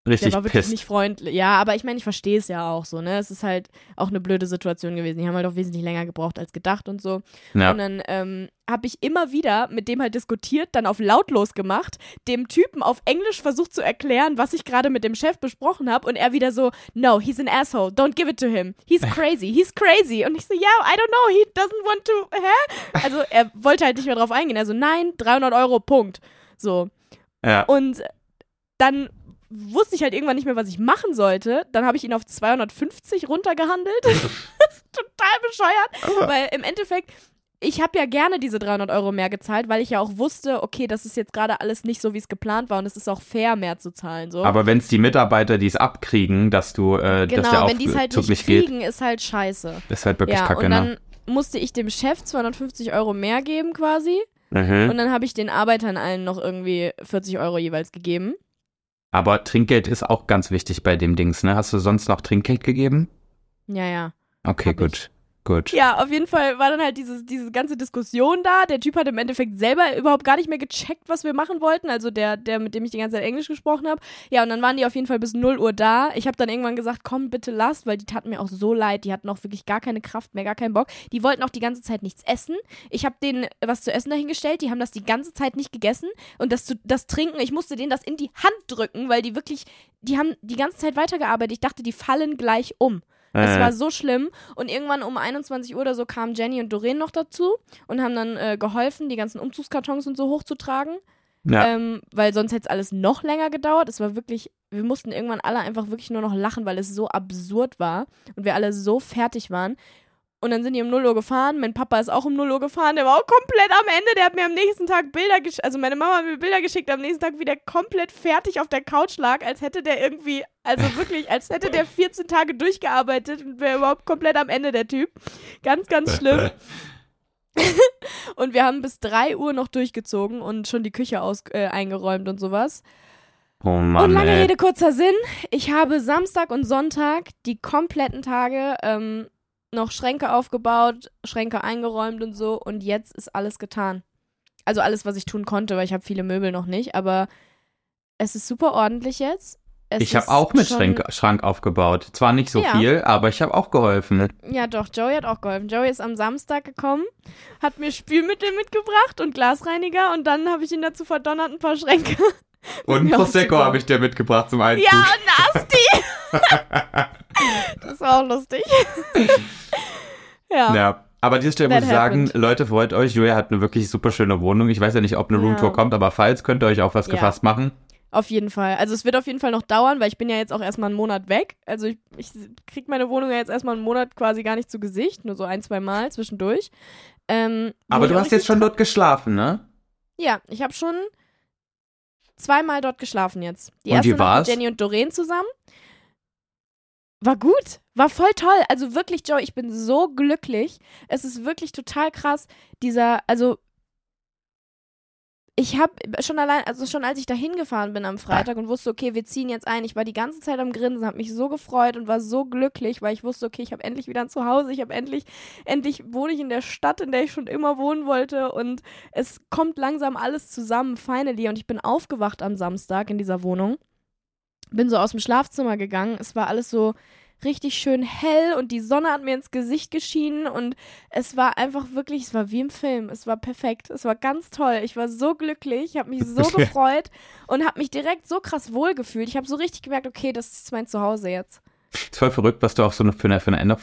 Richtig der war wirklich pisst. nicht freundlich. Ja, aber ich meine, ich verstehe es ja auch so, ne? Es ist halt auch eine blöde Situation gewesen. Die haben halt auch wesentlich länger gebraucht als gedacht und so. Ja. Und dann ähm, habe ich immer wieder mit dem halt diskutiert, dann auf lautlos gemacht, dem Typen auf Englisch versucht zu erklären, was ich gerade mit dem Chef besprochen habe und er wieder so, no, he's an asshole, don't give it to him. He's crazy, he's crazy. Und ich so, ja, I don't know, he doesn't want to, hä? Also er wollte halt nicht mehr drauf eingehen. Also nein, 300 Euro, Punkt. So. ja. Und dann wusste ich halt irgendwann nicht mehr, was ich machen sollte. Dann habe ich ihn auf 250 runtergehandelt. das ist total bescheuert, weil im Endeffekt ich habe ja gerne diese 300 Euro mehr gezahlt, weil ich ja auch wusste, okay, das ist jetzt gerade alles nicht so, wie es geplant war und es ist auch fair, mehr zu zahlen. So. Aber wenn es die Mitarbeiter, die es abkriegen, dass du, äh, dass der genau, auch wenn die es halt nicht zuglich geht, kriegen, ist halt scheiße. ist halt wirklich ja, kacke, und dann ne? musste ich dem Chef 250 Euro mehr geben quasi Mhm. und dann habe ich den Arbeitern allen noch irgendwie 40 Euro jeweils gegeben. Aber Trinkgeld ist auch ganz wichtig bei dem Dings, ne? Hast du sonst noch Trinkgeld gegeben? Ja, ja. Okay, Hab gut. Gut. Ja, auf jeden Fall war dann halt dieses, diese ganze Diskussion da. Der Typ hat im Endeffekt selber überhaupt gar nicht mehr gecheckt, was wir machen wollten. Also der, der mit dem ich die ganze Zeit Englisch gesprochen habe. Ja, und dann waren die auf jeden Fall bis 0 Uhr da. Ich habe dann irgendwann gesagt, komm, bitte lasst, weil die taten mir auch so leid. Die hatten auch wirklich gar keine Kraft mehr, gar keinen Bock. Die wollten auch die ganze Zeit nichts essen. Ich habe denen was zu essen dahingestellt. Die haben das die ganze Zeit nicht gegessen. Und das, zu, das Trinken, ich musste denen das in die Hand drücken, weil die wirklich, die haben die ganze Zeit weitergearbeitet. Ich dachte, die fallen gleich um. Es Äh, war so schlimm. Und irgendwann um 21 Uhr oder so kamen Jenny und Doreen noch dazu und haben dann äh, geholfen, die ganzen Umzugskartons und so hochzutragen. ja. Ähm, weil sonst hätte es alles noch länger gedauert. Es war wirklich, wir mussten irgendwann alle einfach wirklich nur noch lachen, weil es so absurd war und wir alle so fertig waren. Und dann sind die um 0 Uhr gefahren. Mein Papa ist auch um 0 Uhr gefahren. Der war auch komplett am Ende. Der hat mir am nächsten Tag Bilder geschickt. Also meine Mama hat mir Bilder geschickt am nächsten Tag, wie der komplett fertig auf der Couch lag, als hätte der irgendwie, also wirklich, als hätte der 14 Tage durchgearbeitet und wäre überhaupt komplett am Ende, der Typ. Ganz, ganz schlimm. und wir haben bis 3 Uhr noch durchgezogen und schon die Küche aus, äh, eingeräumt und sowas. oh Mann, und lange ey. Rede, kurzer Sinn. Ich habe Samstag und Sonntag die kompletten Tage ähm, noch Schränke aufgebaut, Schränke eingeräumt und so. Und jetzt ist alles getan. Also alles, was ich tun konnte, weil ich habe viele Möbel noch nicht. Aber es ist super ordentlich jetzt. Es Ich habe auch mit Schrank, Schrank aufgebaut. Zwar nicht so Ja. viel, aber ich habe auch geholfen. Ja, doch, Joey hat auch geholfen. Joey ist am Samstag gekommen, hat mir Spülmittel mitgebracht und Glasreiniger und dann habe ich ihn dazu verdonnert, ein paar Schränke. Und mir Prosecco habe ich dir mitgebracht zum Einzug. Ja, nasty! das war auch lustig. ja. Ja. Aber an dieser Stelle That muss ich sagen. Leute, freut euch. Julia hat eine wirklich super schöne Wohnung. Ich weiß ja nicht, ob eine Ja. Roomtour kommt, aber falls, könnt ihr euch auf was Ja. gefasst machen. Auf jeden Fall. Also es wird auf jeden Fall noch dauern, weil ich bin ja jetzt auch erstmal einen Monat weg. Also ich, ich krieg meine Wohnung ja jetzt erstmal einen Monat quasi gar nicht zu Gesicht, nur so ein, zwei Mal zwischendurch. Ähm, Aber du auch hast jetzt schon dort geschlafen, ne? Ja, ich habe schon zweimal dort geschlafen jetzt. Die Und erste wie war's? mit Jenny und Doreen zusammen. War gut, war voll toll. Also wirklich, Joe, ich bin so glücklich. Es ist wirklich total krass, dieser, also ich habe schon allein, also schon als ich da hingefahren bin am Freitag und wusste, okay, wir ziehen jetzt ein, ich war die ganze Zeit am Grinsen, habe mich so gefreut und war so glücklich, weil ich wusste, okay, ich habe endlich wieder ein Zuhause, ich habe endlich, endlich wohne ich in der Stadt, in der ich schon immer wohnen wollte und es kommt langsam alles zusammen, finally. Und ich bin aufgewacht am Samstag in dieser Wohnung, bin so aus dem Schlafzimmer gegangen, es war alles so richtig schön hell und die Sonne hat mir ins Gesicht geschienen und es war einfach wirklich, es war wie im Film, es war perfekt, es war ganz toll, ich war so glücklich, ich habe mich so gefreut und habe mich direkt so krass wohlgefühlt. Ich habe so richtig gemerkt, okay, das ist mein Zuhause jetzt. Ist voll verrückt, was du auch so eine, für eine, für eine Änderung.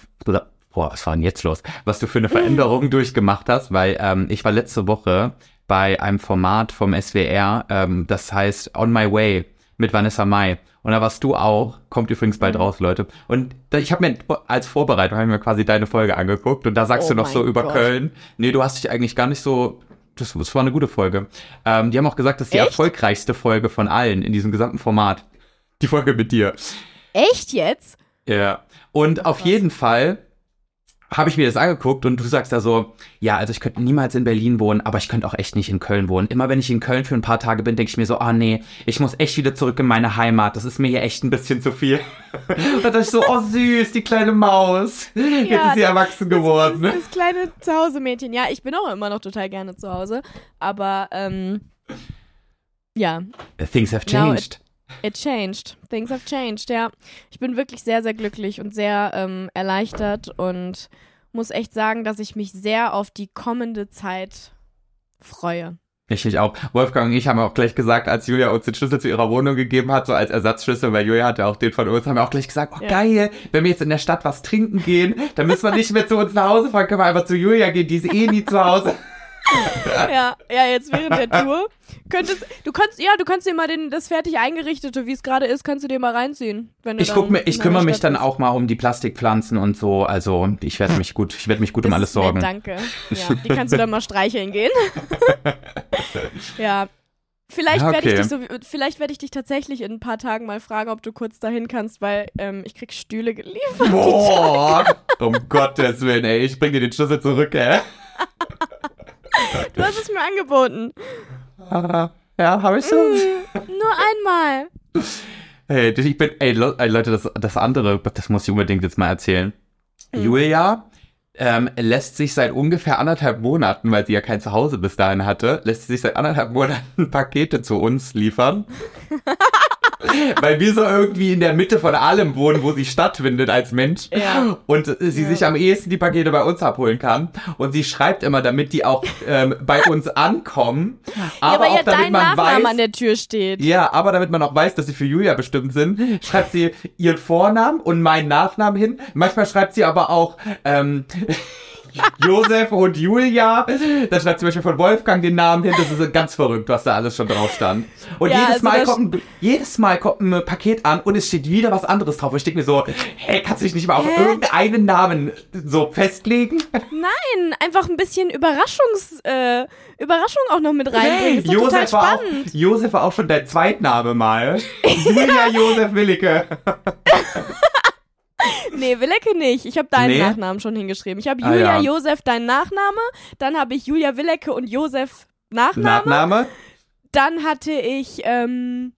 Boah, was war denn jetzt los? Was du für eine Veränderung durchgemacht hast, weil ähm, ich war letzte Woche bei einem Format vom SWR, ähm, das heißt On My Way mit Vanessa Mai. Und da warst du auch, kommt übrigens bald Mhm. raus, Leute. Und da, ich habe mir als Vorbereitung ich mir quasi deine Folge angeguckt und da sagst Oh du noch so über Gott. Köln, nee, du hast dich eigentlich gar nicht so, das, das war eine gute Folge. Ähm, die haben auch gesagt, das ist die Echt? erfolgreichste Folge von allen in diesem gesamten Format. Die Folge mit dir. Echt jetzt? Ja. Und auf jeden Fall habe ich mir das angeguckt und du sagst da so, ja, also ich könnte niemals in Berlin wohnen, aber ich könnte auch echt nicht in Köln wohnen. Immer wenn ich in Köln für ein paar Tage bin, denke ich mir so, ah nee, ich muss echt wieder zurück in meine Heimat. Das ist mir hier echt ein bisschen zu viel. und dann ich so, oh süß, die kleine Maus. Jetzt ist sie erwachsen geworden. Das, das kleine Zuhause-Mädchen. Ja, ich bin auch immer noch total gerne zu Hause. Aber, ähm, ja. Things have changed. It changed. Things have changed, ja. Ich bin wirklich sehr, sehr glücklich und sehr ähm, erleichtert und muss echt sagen, dass ich mich sehr auf die kommende Zeit freue. Ich mich auch. Wolfgang und ich haben auch gleich gesagt, als Julia uns den Schlüssel zu ihrer Wohnung gegeben hat, so als Ersatzschlüssel, weil Julia hatte auch den von uns, haben wir auch gleich gesagt, oh ja. geil, wenn wir jetzt in der Stadt was trinken gehen, dann müssen wir nicht mehr zu uns nach Hause fahren, können wir einfach zu Julia gehen, die ist eh nie zu Hause. Ja, ja, jetzt während der Tour. Könntest, du kannst, ja, du kannst dir mal den, das fertig eingerichtete, wie es gerade ist, kannst du dir mal reinziehen. Wenn du ich guck mir, ich kümmere mich dann auch mal um die Plastikpflanzen und so. Also ich werde mich gut, ich werde mich gut das um alles sorgen. Danke. Ja, die kannst du dann mal streicheln gehen. ja. Vielleicht okay. werde ich dich so, vielleicht werde ich dich tatsächlich in ein paar Tagen mal fragen, ob du kurz dahin kannst, weil ähm, ich krieg Stühle geliefert. Boah, um Gottes Willen, ey, ich bring dir den Schlüssel zurück, ey. Du hast es mir angeboten. Ja, habe ich schon. Mm, nur einmal. Hey, ich bin, ey, Leute, das, das andere, das muss ich unbedingt jetzt mal erzählen. Mhm. Julia ähm, lässt sich seit ungefähr anderthalb Monaten, weil sie ja kein Zuhause bis dahin hatte, lässt sich seit anderthalb Monaten Pakete zu uns liefern. weil wir so irgendwie in der Mitte von allem wohnen, wo sie stattfindet als Mensch. Ja. Und sie ja. sich am ehesten die Pakete bei uns abholen kann. Und sie schreibt immer, damit die auch ähm, bei uns ankommen. Aber, ja, auch ja damit man Nachname weiß, an der Tür steht. Ja, aber damit man auch weiß, dass sie für Julia bestimmt sind, schreibt sie ihren Vornamen und meinen Nachnamen hin. Manchmal schreibt sie aber auch ähm, Josef und Julia. Da schreibt zum Beispiel von Wolfgang den Namen hin. Das ist ganz verrückt, was da alles schon drauf stand. Und ja, jedes, also Mal kommt ein, jedes Mal kommt ein Paket an und es steht wieder was anderes drauf. Und ich denke mir so, hey, kannst du dich nicht mal auf Hä? irgendeinen Namen so festlegen? Nein, einfach ein bisschen Überraschungs, äh, Überraschung auch noch mit reinbringen. Hey, Josef, war auch, Josef war auch schon dein Zweitname mal. Julia Josef Willicke. nee, Willecke nicht. Ich habe deinen nee. Nachnamen schon hingeschrieben. Ich habe ah, Julia ah, ja. Josef dein Nachname, dann habe ich Julia Willecke und Josef Nachname. Nachname? Dann hatte ich ähm,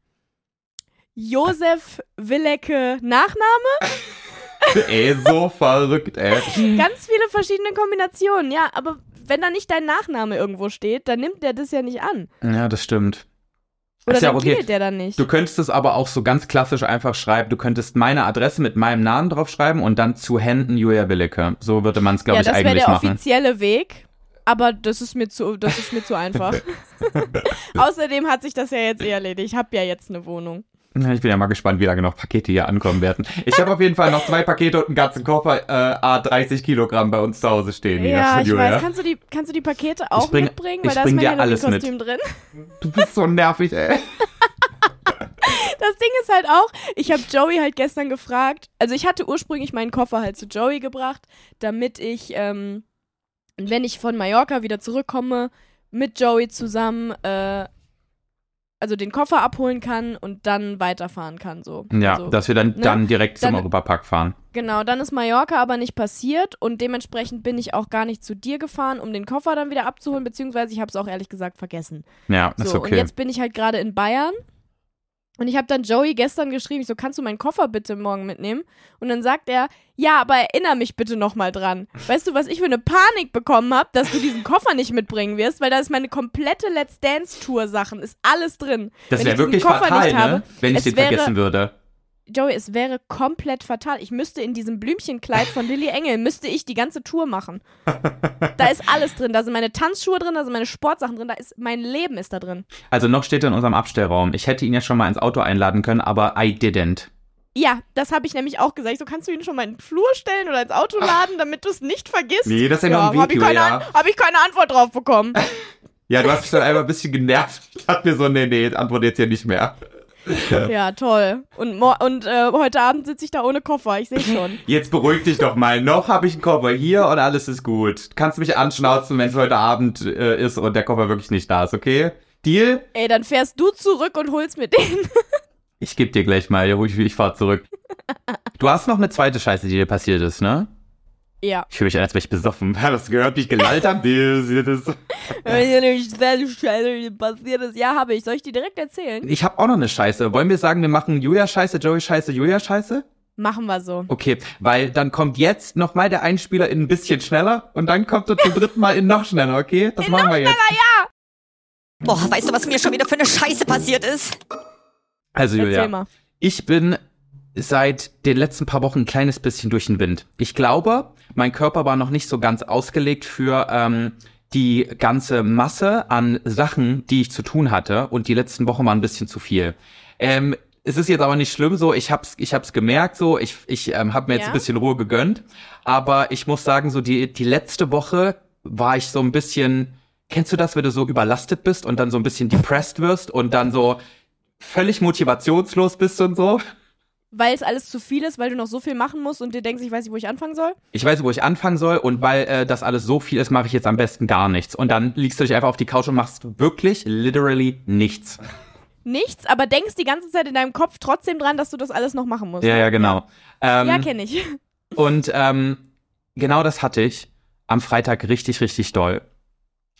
Josef Willecke Nachname. ey, so verrückt, ey. Ganz viele verschiedene Kombinationen, ja, aber wenn da nicht dein Nachname irgendwo steht, dann nimmt der das ja nicht an. Ja, das stimmt. Oder ja, okay. der dann nicht. Du könntest es aber auch so ganz klassisch einfach schreiben. Du könntest meine Adresse mit meinem Namen drauf schreiben und dann zu Händen Julia Willicke. So würde man es, glaube ja, ich, eigentlich machen. Das wäre der offizielle Weg. Aber das ist mir zu, das ist mir zu einfach. Außerdem hat sich das ja jetzt eh erledigt. Ich habe ja jetzt eine Wohnung. Ich bin ja mal gespannt, wie lange noch Pakete hier ankommen werden. Ich habe auf jeden Fall noch zwei Pakete und einen ganzen Koffer äh, A30 Kilogramm bei uns zu Hause stehen. Ja, ich weiß. Kannst du, die, kannst du die Pakete auch bring, mitbringen? Weil da ist mein Halloween-Kostüm drin. Du bist so nervig, ey. Das Ding ist halt auch, ich habe Joey halt gestern gefragt. Also ich hatte ursprünglich meinen Koffer halt zu Joey gebracht, damit ich, ähm, wenn ich von Mallorca wieder zurückkomme, mit Joey zusammen äh, also den Koffer abholen kann und dann weiterfahren kann. So. Ja, also, dass wir dann, ne? dann direkt zum dann, Europapark fahren. Genau, dann ist Mallorca aber nicht passiert und dementsprechend bin ich auch gar nicht zu dir gefahren, um den Koffer dann wieder abzuholen, beziehungsweise ich habe es auch ehrlich gesagt vergessen. Ja, so, ist okay. Und jetzt bin ich halt gerade in Bayern und ich habe dann Joey gestern geschrieben, ich so, kannst du meinen Koffer bitte morgen mitnehmen? Und dann sagt er, ja, aber erinnere mich bitte nochmal dran. Weißt du, was ich für eine Panik bekommen habe, dass du diesen Koffer nicht mitbringen wirst, weil da ist meine komplette Let's Dance Tour Sachen, ist alles drin. Das wäre wirklich Koffer fatal, ne? Habe, wenn ich den wäre, vergessen würde. Joey, es wäre komplett fatal. Ich müsste in diesem Blümchenkleid von Lilly Engel, müsste ich die ganze Tour machen. da ist alles drin. Da sind meine Tanzschuhe drin, da sind meine Sportsachen drin, da ist mein Leben ist da drin. Also noch steht er in unserem Abstellraum. Ich hätte ihn ja schon mal ins Auto einladen können, aber I didn't. Ja, das habe ich nämlich auch gesagt. So kannst du ihn schon mal in den Flur stellen oder ins Auto laden, damit du es nicht vergisst. Nee, das ist ja, ja noch ein Video, hab ich, keine, ja. hab ich keine Antwort drauf bekommen. ja, du hast mich dann einmal ein bisschen genervt. Ich dachte mir so, nee, nee, antwort jetzt hier nicht mehr. Ja, toll. Und, und äh, heute Abend sitze ich da ohne Koffer, ich sehe schon. Jetzt beruhig dich doch mal. Noch habe ich einen Koffer hier und alles ist gut. Kannst mich anschnauzen, wenn es heute Abend äh, ist und der Koffer wirklich nicht da ist, okay? Deal? Ey, dann fährst du zurück und holst mir den. ich geb dir gleich mal, ja, ruhig, ich fahr zurück. Du hast noch eine zweite Scheiße, die dir passiert ist, ne? Ja. Ich fühle mich an, als wäre ich besoffen. Hast du gehört, wie ich gelallt habe? Das- passiert ist. Ja, habe ich. Soll ich die direkt erzählen? Ich habe auch noch eine Scheiße. Wollen wir sagen, wir machen Julia Scheiße, Joey Scheiße, Julia Scheiße? Machen wir so. Okay, weil dann kommt jetzt nochmal der Einspieler in ein bisschen schneller und dann kommt er zum dritten Mal in noch schneller, okay? Das machen wir jetzt. Boah, weißt du, was mir schon wieder für eine Scheiße passiert ist? Also Julia, Erzähl mal. ich bin seit den letzten paar Wochen ein kleines bisschen durch den Wind. Ich glaube, mein Körper war noch nicht so ganz ausgelegt für ähm, die ganze Masse an Sachen, die ich zu tun hatte und die letzten Wochen waren ein bisschen zu viel. Ähm, es ist jetzt aber nicht schlimm so, ich hab's, ich hab's gemerkt so, ich, ich ähm, habe mir jetzt Ja? ein bisschen Ruhe gegönnt, aber ich muss sagen, so die, die letzte Woche war ich so ein bisschen, kennst du das, wenn du so überlastet bist und dann so ein bisschen depressed wirst und dann so völlig motivationslos bist und so? Weil es alles zu viel ist, weil du noch so viel machen musst und dir denkst, ich weiß nicht, wo ich anfangen soll? Ich weiß, wo ich anfangen soll und weil äh, das alles so viel ist, mache ich jetzt am besten gar nichts. Und dann liegst du dich einfach auf die Couch und machst wirklich, literally nichts. Nichts, aber denkst die ganze Zeit in deinem Kopf trotzdem dran, dass du das alles noch machen musst. Ja, ja, genau. Ähm, Ja, kenne ich. Und ähm, genau das hatte ich am Freitag richtig, richtig doll.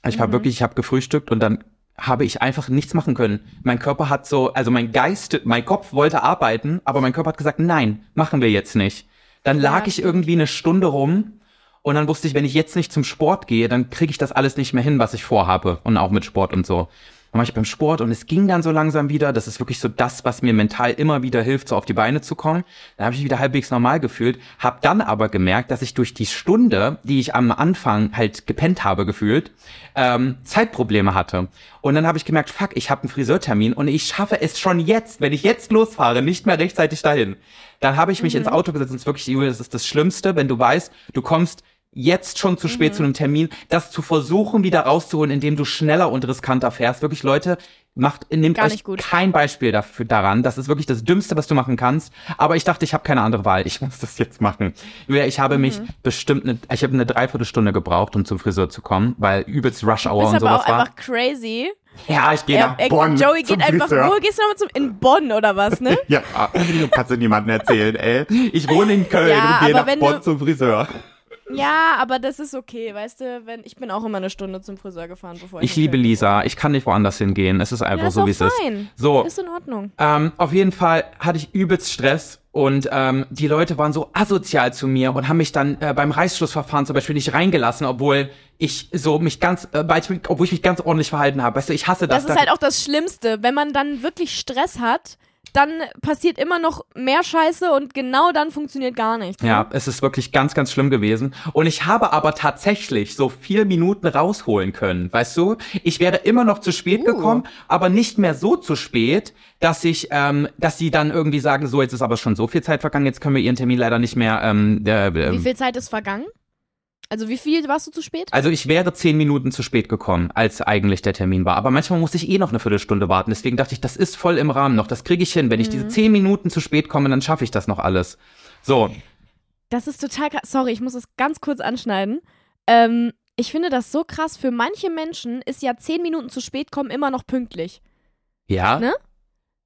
Ich war Mhm. wirklich, ich habe gefrühstückt und dann habe ich einfach nichts machen können. Mein Körper hat so, also mein Geist, mein Kopf wollte arbeiten, aber mein Körper hat gesagt, nein, machen wir jetzt nicht. Dann lag ich irgendwie eine Stunde rum und dann wusste ich, wenn ich jetzt nicht zum Sport gehe, dann kriege ich das alles nicht mehr hin, was ich vorhabe und auch mit Sport und so. Dann war ich beim Sport und es ging dann so langsam wieder. Das ist wirklich so das, was mir mental immer wieder hilft, so auf die Beine zu kommen. Dann habe ich mich wieder halbwegs normal gefühlt, habe dann aber gemerkt, dass ich durch die Stunde, die ich am Anfang halt gepennt habe gefühlt, ähm, Zeitprobleme hatte. Und dann habe ich gemerkt, fuck, ich habe einen Friseurtermin und ich schaffe es schon jetzt, wenn ich jetzt losfahre, nicht mehr rechtzeitig dahin. Dann habe ich mich ins Auto gesetzt und es ist wirklich, Julia, das ist das Schlimmste, wenn du weißt, du kommst jetzt schon zu spät zu einem Termin, das zu versuchen wieder rauszuholen, indem du schneller und riskanter fährst. Wirklich, Leute, macht, nehmt euch gut. kein Beispiel dafür daran. Das ist wirklich das Dümmste, was du machen kannst. Aber ich dachte, ich habe keine andere Wahl. Ich muss das jetzt machen. Ich habe mich Mhm. bestimmt eine, ich habe eine Dreiviertelstunde gebraucht, um zum Friseur zu kommen, weil übelst Rush Hour und aber auch sowas war. einfach crazy. Ja, ich gehe Er, nach er, Bonn. Joey geht einfach, Friseur. wo gehst du nochmal zum, in Bonn oder was, ne? Ja, kannst du niemandem erzählen, ey. Ich wohne in Köln Ja, und gehe nach Bonn du- zum Friseur. Ja, aber das ist okay, weißt du, wenn ich bin auch immer eine Stunde zum Friseur gefahren, bevor ich Ich liebe. Lisa. Ich kann nicht woanders hingehen. Es ist einfach Ja, ist so, wie es ist. So, Ist in Ordnung. ähm, auf jeden Fall hatte ich übelst Stress und ähm, die Leute waren so asozial zu mir und haben mich dann äh, beim Reißschlussverfahren zum Beispiel nicht reingelassen, obwohl ich so mich ganz, äh, obwohl ich mich ganz ordentlich verhalten habe. Weißt du, ich hasse das. Das ist halt auch das Schlimmste. Wenn man dann wirklich Stress hat, dann passiert immer noch mehr Scheiße und genau dann funktioniert gar nichts. ne? Ja, es ist wirklich ganz, ganz schlimm gewesen. Und ich habe aber tatsächlich so vier Minuten rausholen können. Weißt du? Ich wäre immer noch zu spät Uh. gekommen, aber nicht mehr so zu spät, dass ich, ähm, dass sie dann irgendwie sagen, so, jetzt ist aber schon so viel Zeit vergangen, jetzt können wir ihren Termin leider nicht mehr. Ähm, äh, Wie viel Zeit ist vergangen? Also wie viel warst du zu spät? also ich wäre zehn Minuten zu spät gekommen, als eigentlich der Termin war. Aber manchmal muss ich eh noch eine Viertelstunde warten. Deswegen dachte ich, das ist voll im Rahmen noch. Das kriege ich hin. Wenn ich Mhm. diese zehn Minuten zu spät komme, dann schaffe ich das noch alles. So, Das ist total krass. Sorry, ich muss das ganz kurz anschneiden. Ähm, ich finde das so krass. Für manche Menschen ist ja zehn Minuten zu spät kommen immer noch pünktlich. ja. Ne?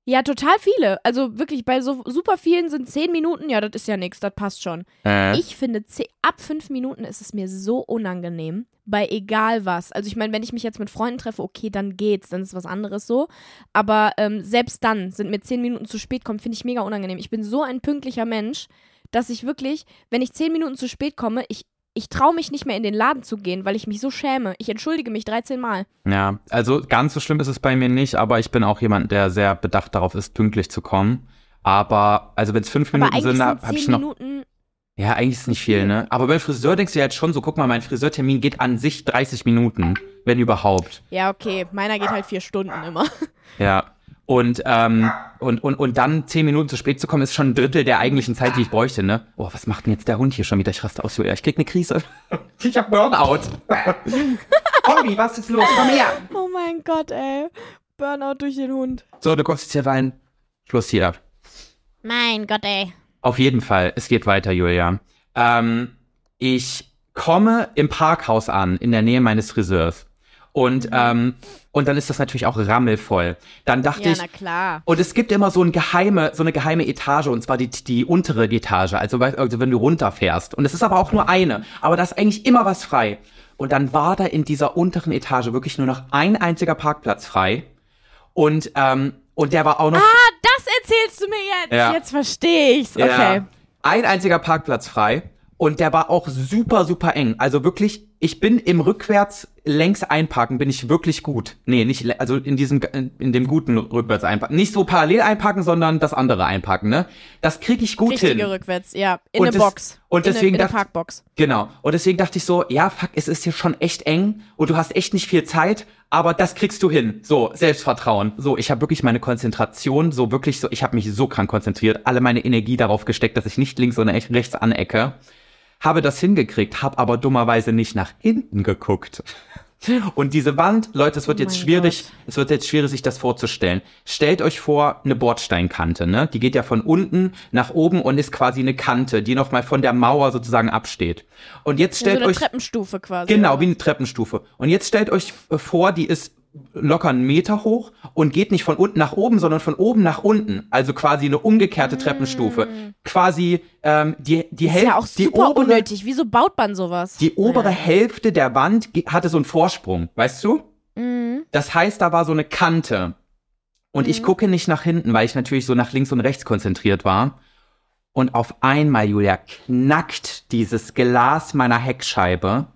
Ja, total viele. Also wirklich, bei so super vielen sind zehn Minuten, ja, das ist ja nichts, das passt schon. Äh, Ich finde, ab fünf Minuten ist es mir so unangenehm, bei egal was. Also ich meine, wenn ich mich jetzt mit Freunden treffe, okay, dann geht's, dann ist was anderes so. Aber ähm, selbst dann sind mir zehn Minuten zu spät kommen, finde ich mega unangenehm. Ich bin so ein pünktlicher Mensch, dass ich wirklich, wenn ich zehn Minuten zu spät komme, ich, ich traue mich nicht mehr in den Laden zu gehen, weil ich mich so schäme. Ich entschuldige mich 13 Mal. Ja, also ganz so schlimm ist es bei mir nicht, aber ich bin auch jemand, der sehr bedacht darauf ist, pünktlich zu kommen. Aber, also wenn es fünf Aber Minuten sind, habe ich noch. Minuten. Ja, eigentlich ist nicht viel, ne? Aber beim Friseur denkst du ja jetzt schon so, guck mal, mein Friseurtermin geht an sich 30 Minuten, wenn überhaupt. Ja, okay, meiner geht halt vier Stunden immer. Ja. Und, ähm, und, und, und dann zehn Minuten zu spät zu kommen, ist schon ein Drittel der eigentlichen Zeit, die ich bräuchte, ne? Oh, was macht denn jetzt der Hund hier schon wieder? Ich raste aus, Julia. Ich krieg eine Krise. Ich hab Burnout. Olli, was ist los? Komm her. Oh mein Gott, ey. Burnout durch den Hund. So, du kommst jetzt hier rein. Schluss hier. Mein Gott, ey. Auf jeden Fall, es geht weiter, Julia. Ähm, ich komme im Parkhaus an, in der Nähe meines Friseurs. Und, ähm, und dann ist das natürlich auch rammelvoll. Dann dachte Ja, ich, na klar. und es gibt immer so, ein geheime, so eine geheime Etage, und zwar die, die untere Etage, also, also wenn du runterfährst. Und es ist aber auch nur eine, aber da ist eigentlich immer was frei. Und dann war da in dieser unteren Etage wirklich nur noch ein einziger Parkplatz frei. Und, ähm, und der war auch noch. Ah, das erzählst du mir jetzt. Ja. Jetzt verstehe ich's. Ja. Okay. Ein einziger Parkplatz frei. Und der war auch super, super eng. Also wirklich, ich bin im rückwärts längs einparken, bin ich wirklich gut. Nee, nicht, also in diesem, in dem guten rückwärts einparken. Nicht so parallel einparken, sondern das andere einparken, ne? Das krieg ich gut Richtige hin. rückwärts, ja. In das- Box. und in deswegen eine, in dachte- Parkbox. Genau. Und deswegen dachte ich so, ja, fuck, es ist hier schon echt eng und du hast echt nicht viel Zeit, aber das kriegst du hin. So, Selbstvertrauen. So, ich habe wirklich meine Konzentration, so wirklich so, ich habe mich so krank konzentriert, alle meine Energie darauf gesteckt, dass ich nicht links oder echt rechts anecke. Habe das hingekriegt, habe aber dummerweise nicht nach hinten geguckt. Und diese Wand, Leute, es wird Oh jetzt schwierig, es wird jetzt schwierig, sich das vorzustellen. Stellt euch vor, eine Bordsteinkante, ne? Die geht ja von unten nach oben und ist quasi eine Kante, die nochmal von der Mauer sozusagen absteht. Und jetzt So stellt eine euch, Treppenstufe quasi. genau, oder? wie eine Treppenstufe. Und jetzt stellt euch äh, vor, die ist locker einen Meter hoch und geht nicht von unten nach oben, sondern von oben nach unten. Also quasi eine umgekehrte Treppenstufe. Quasi ähm, die, die Mm. Ist Hälfte, ja auch die super obere, unnötig. Wieso baut man sowas? die obere Hälfte der Wand hatte so einen Vorsprung, weißt du? Mhm. Das heißt, da war so eine Kante. Und ich gucke nicht nach hinten, weil ich natürlich so nach links und rechts konzentriert war. Und auf einmal, Julia, knackt dieses Glas meiner Heckscheibe.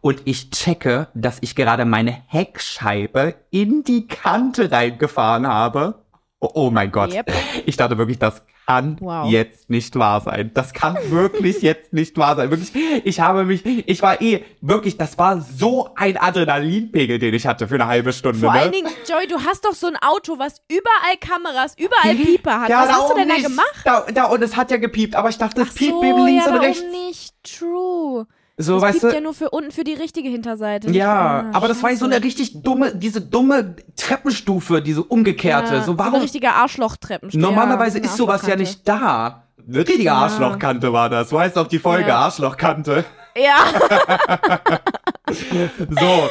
Und ich checke, dass ich gerade meine Heckscheibe in die Kante reingefahren habe. Oh, oh mein Gott. Yep. Ich dachte wirklich, das kann Wow. jetzt nicht wahr sein. Das kann wirklich jetzt nicht wahr sein. Wirklich, ich habe mich, ich war eh, wirklich, das war so ein Adrenalinpegel, den ich hatte für eine halbe Stunde. Vor ne? allen Dingen, Joey, du hast doch so ein Auto, was überall Kameras, überall Pieper hat. Ja, was hast du denn da nicht. gemacht? Da, da, und es hat ja gepiept, aber ich dachte, es piept so, links ja, und rechts. nicht. True. So, das weißt du? ja nur für unten für die richtige Hinterseite. Ja, Ah, aber das war so eine richtig dumme, diese dumme Treppenstufe, diese umgekehrte. ja, so warum? eine richtige Arschlochtreppen. Normalerweise ja, ist sowas ja nicht da. Eine richtige Arschlochkante war das. Du weißt doch die Folge Ja. Arschlochkante. Ja, So,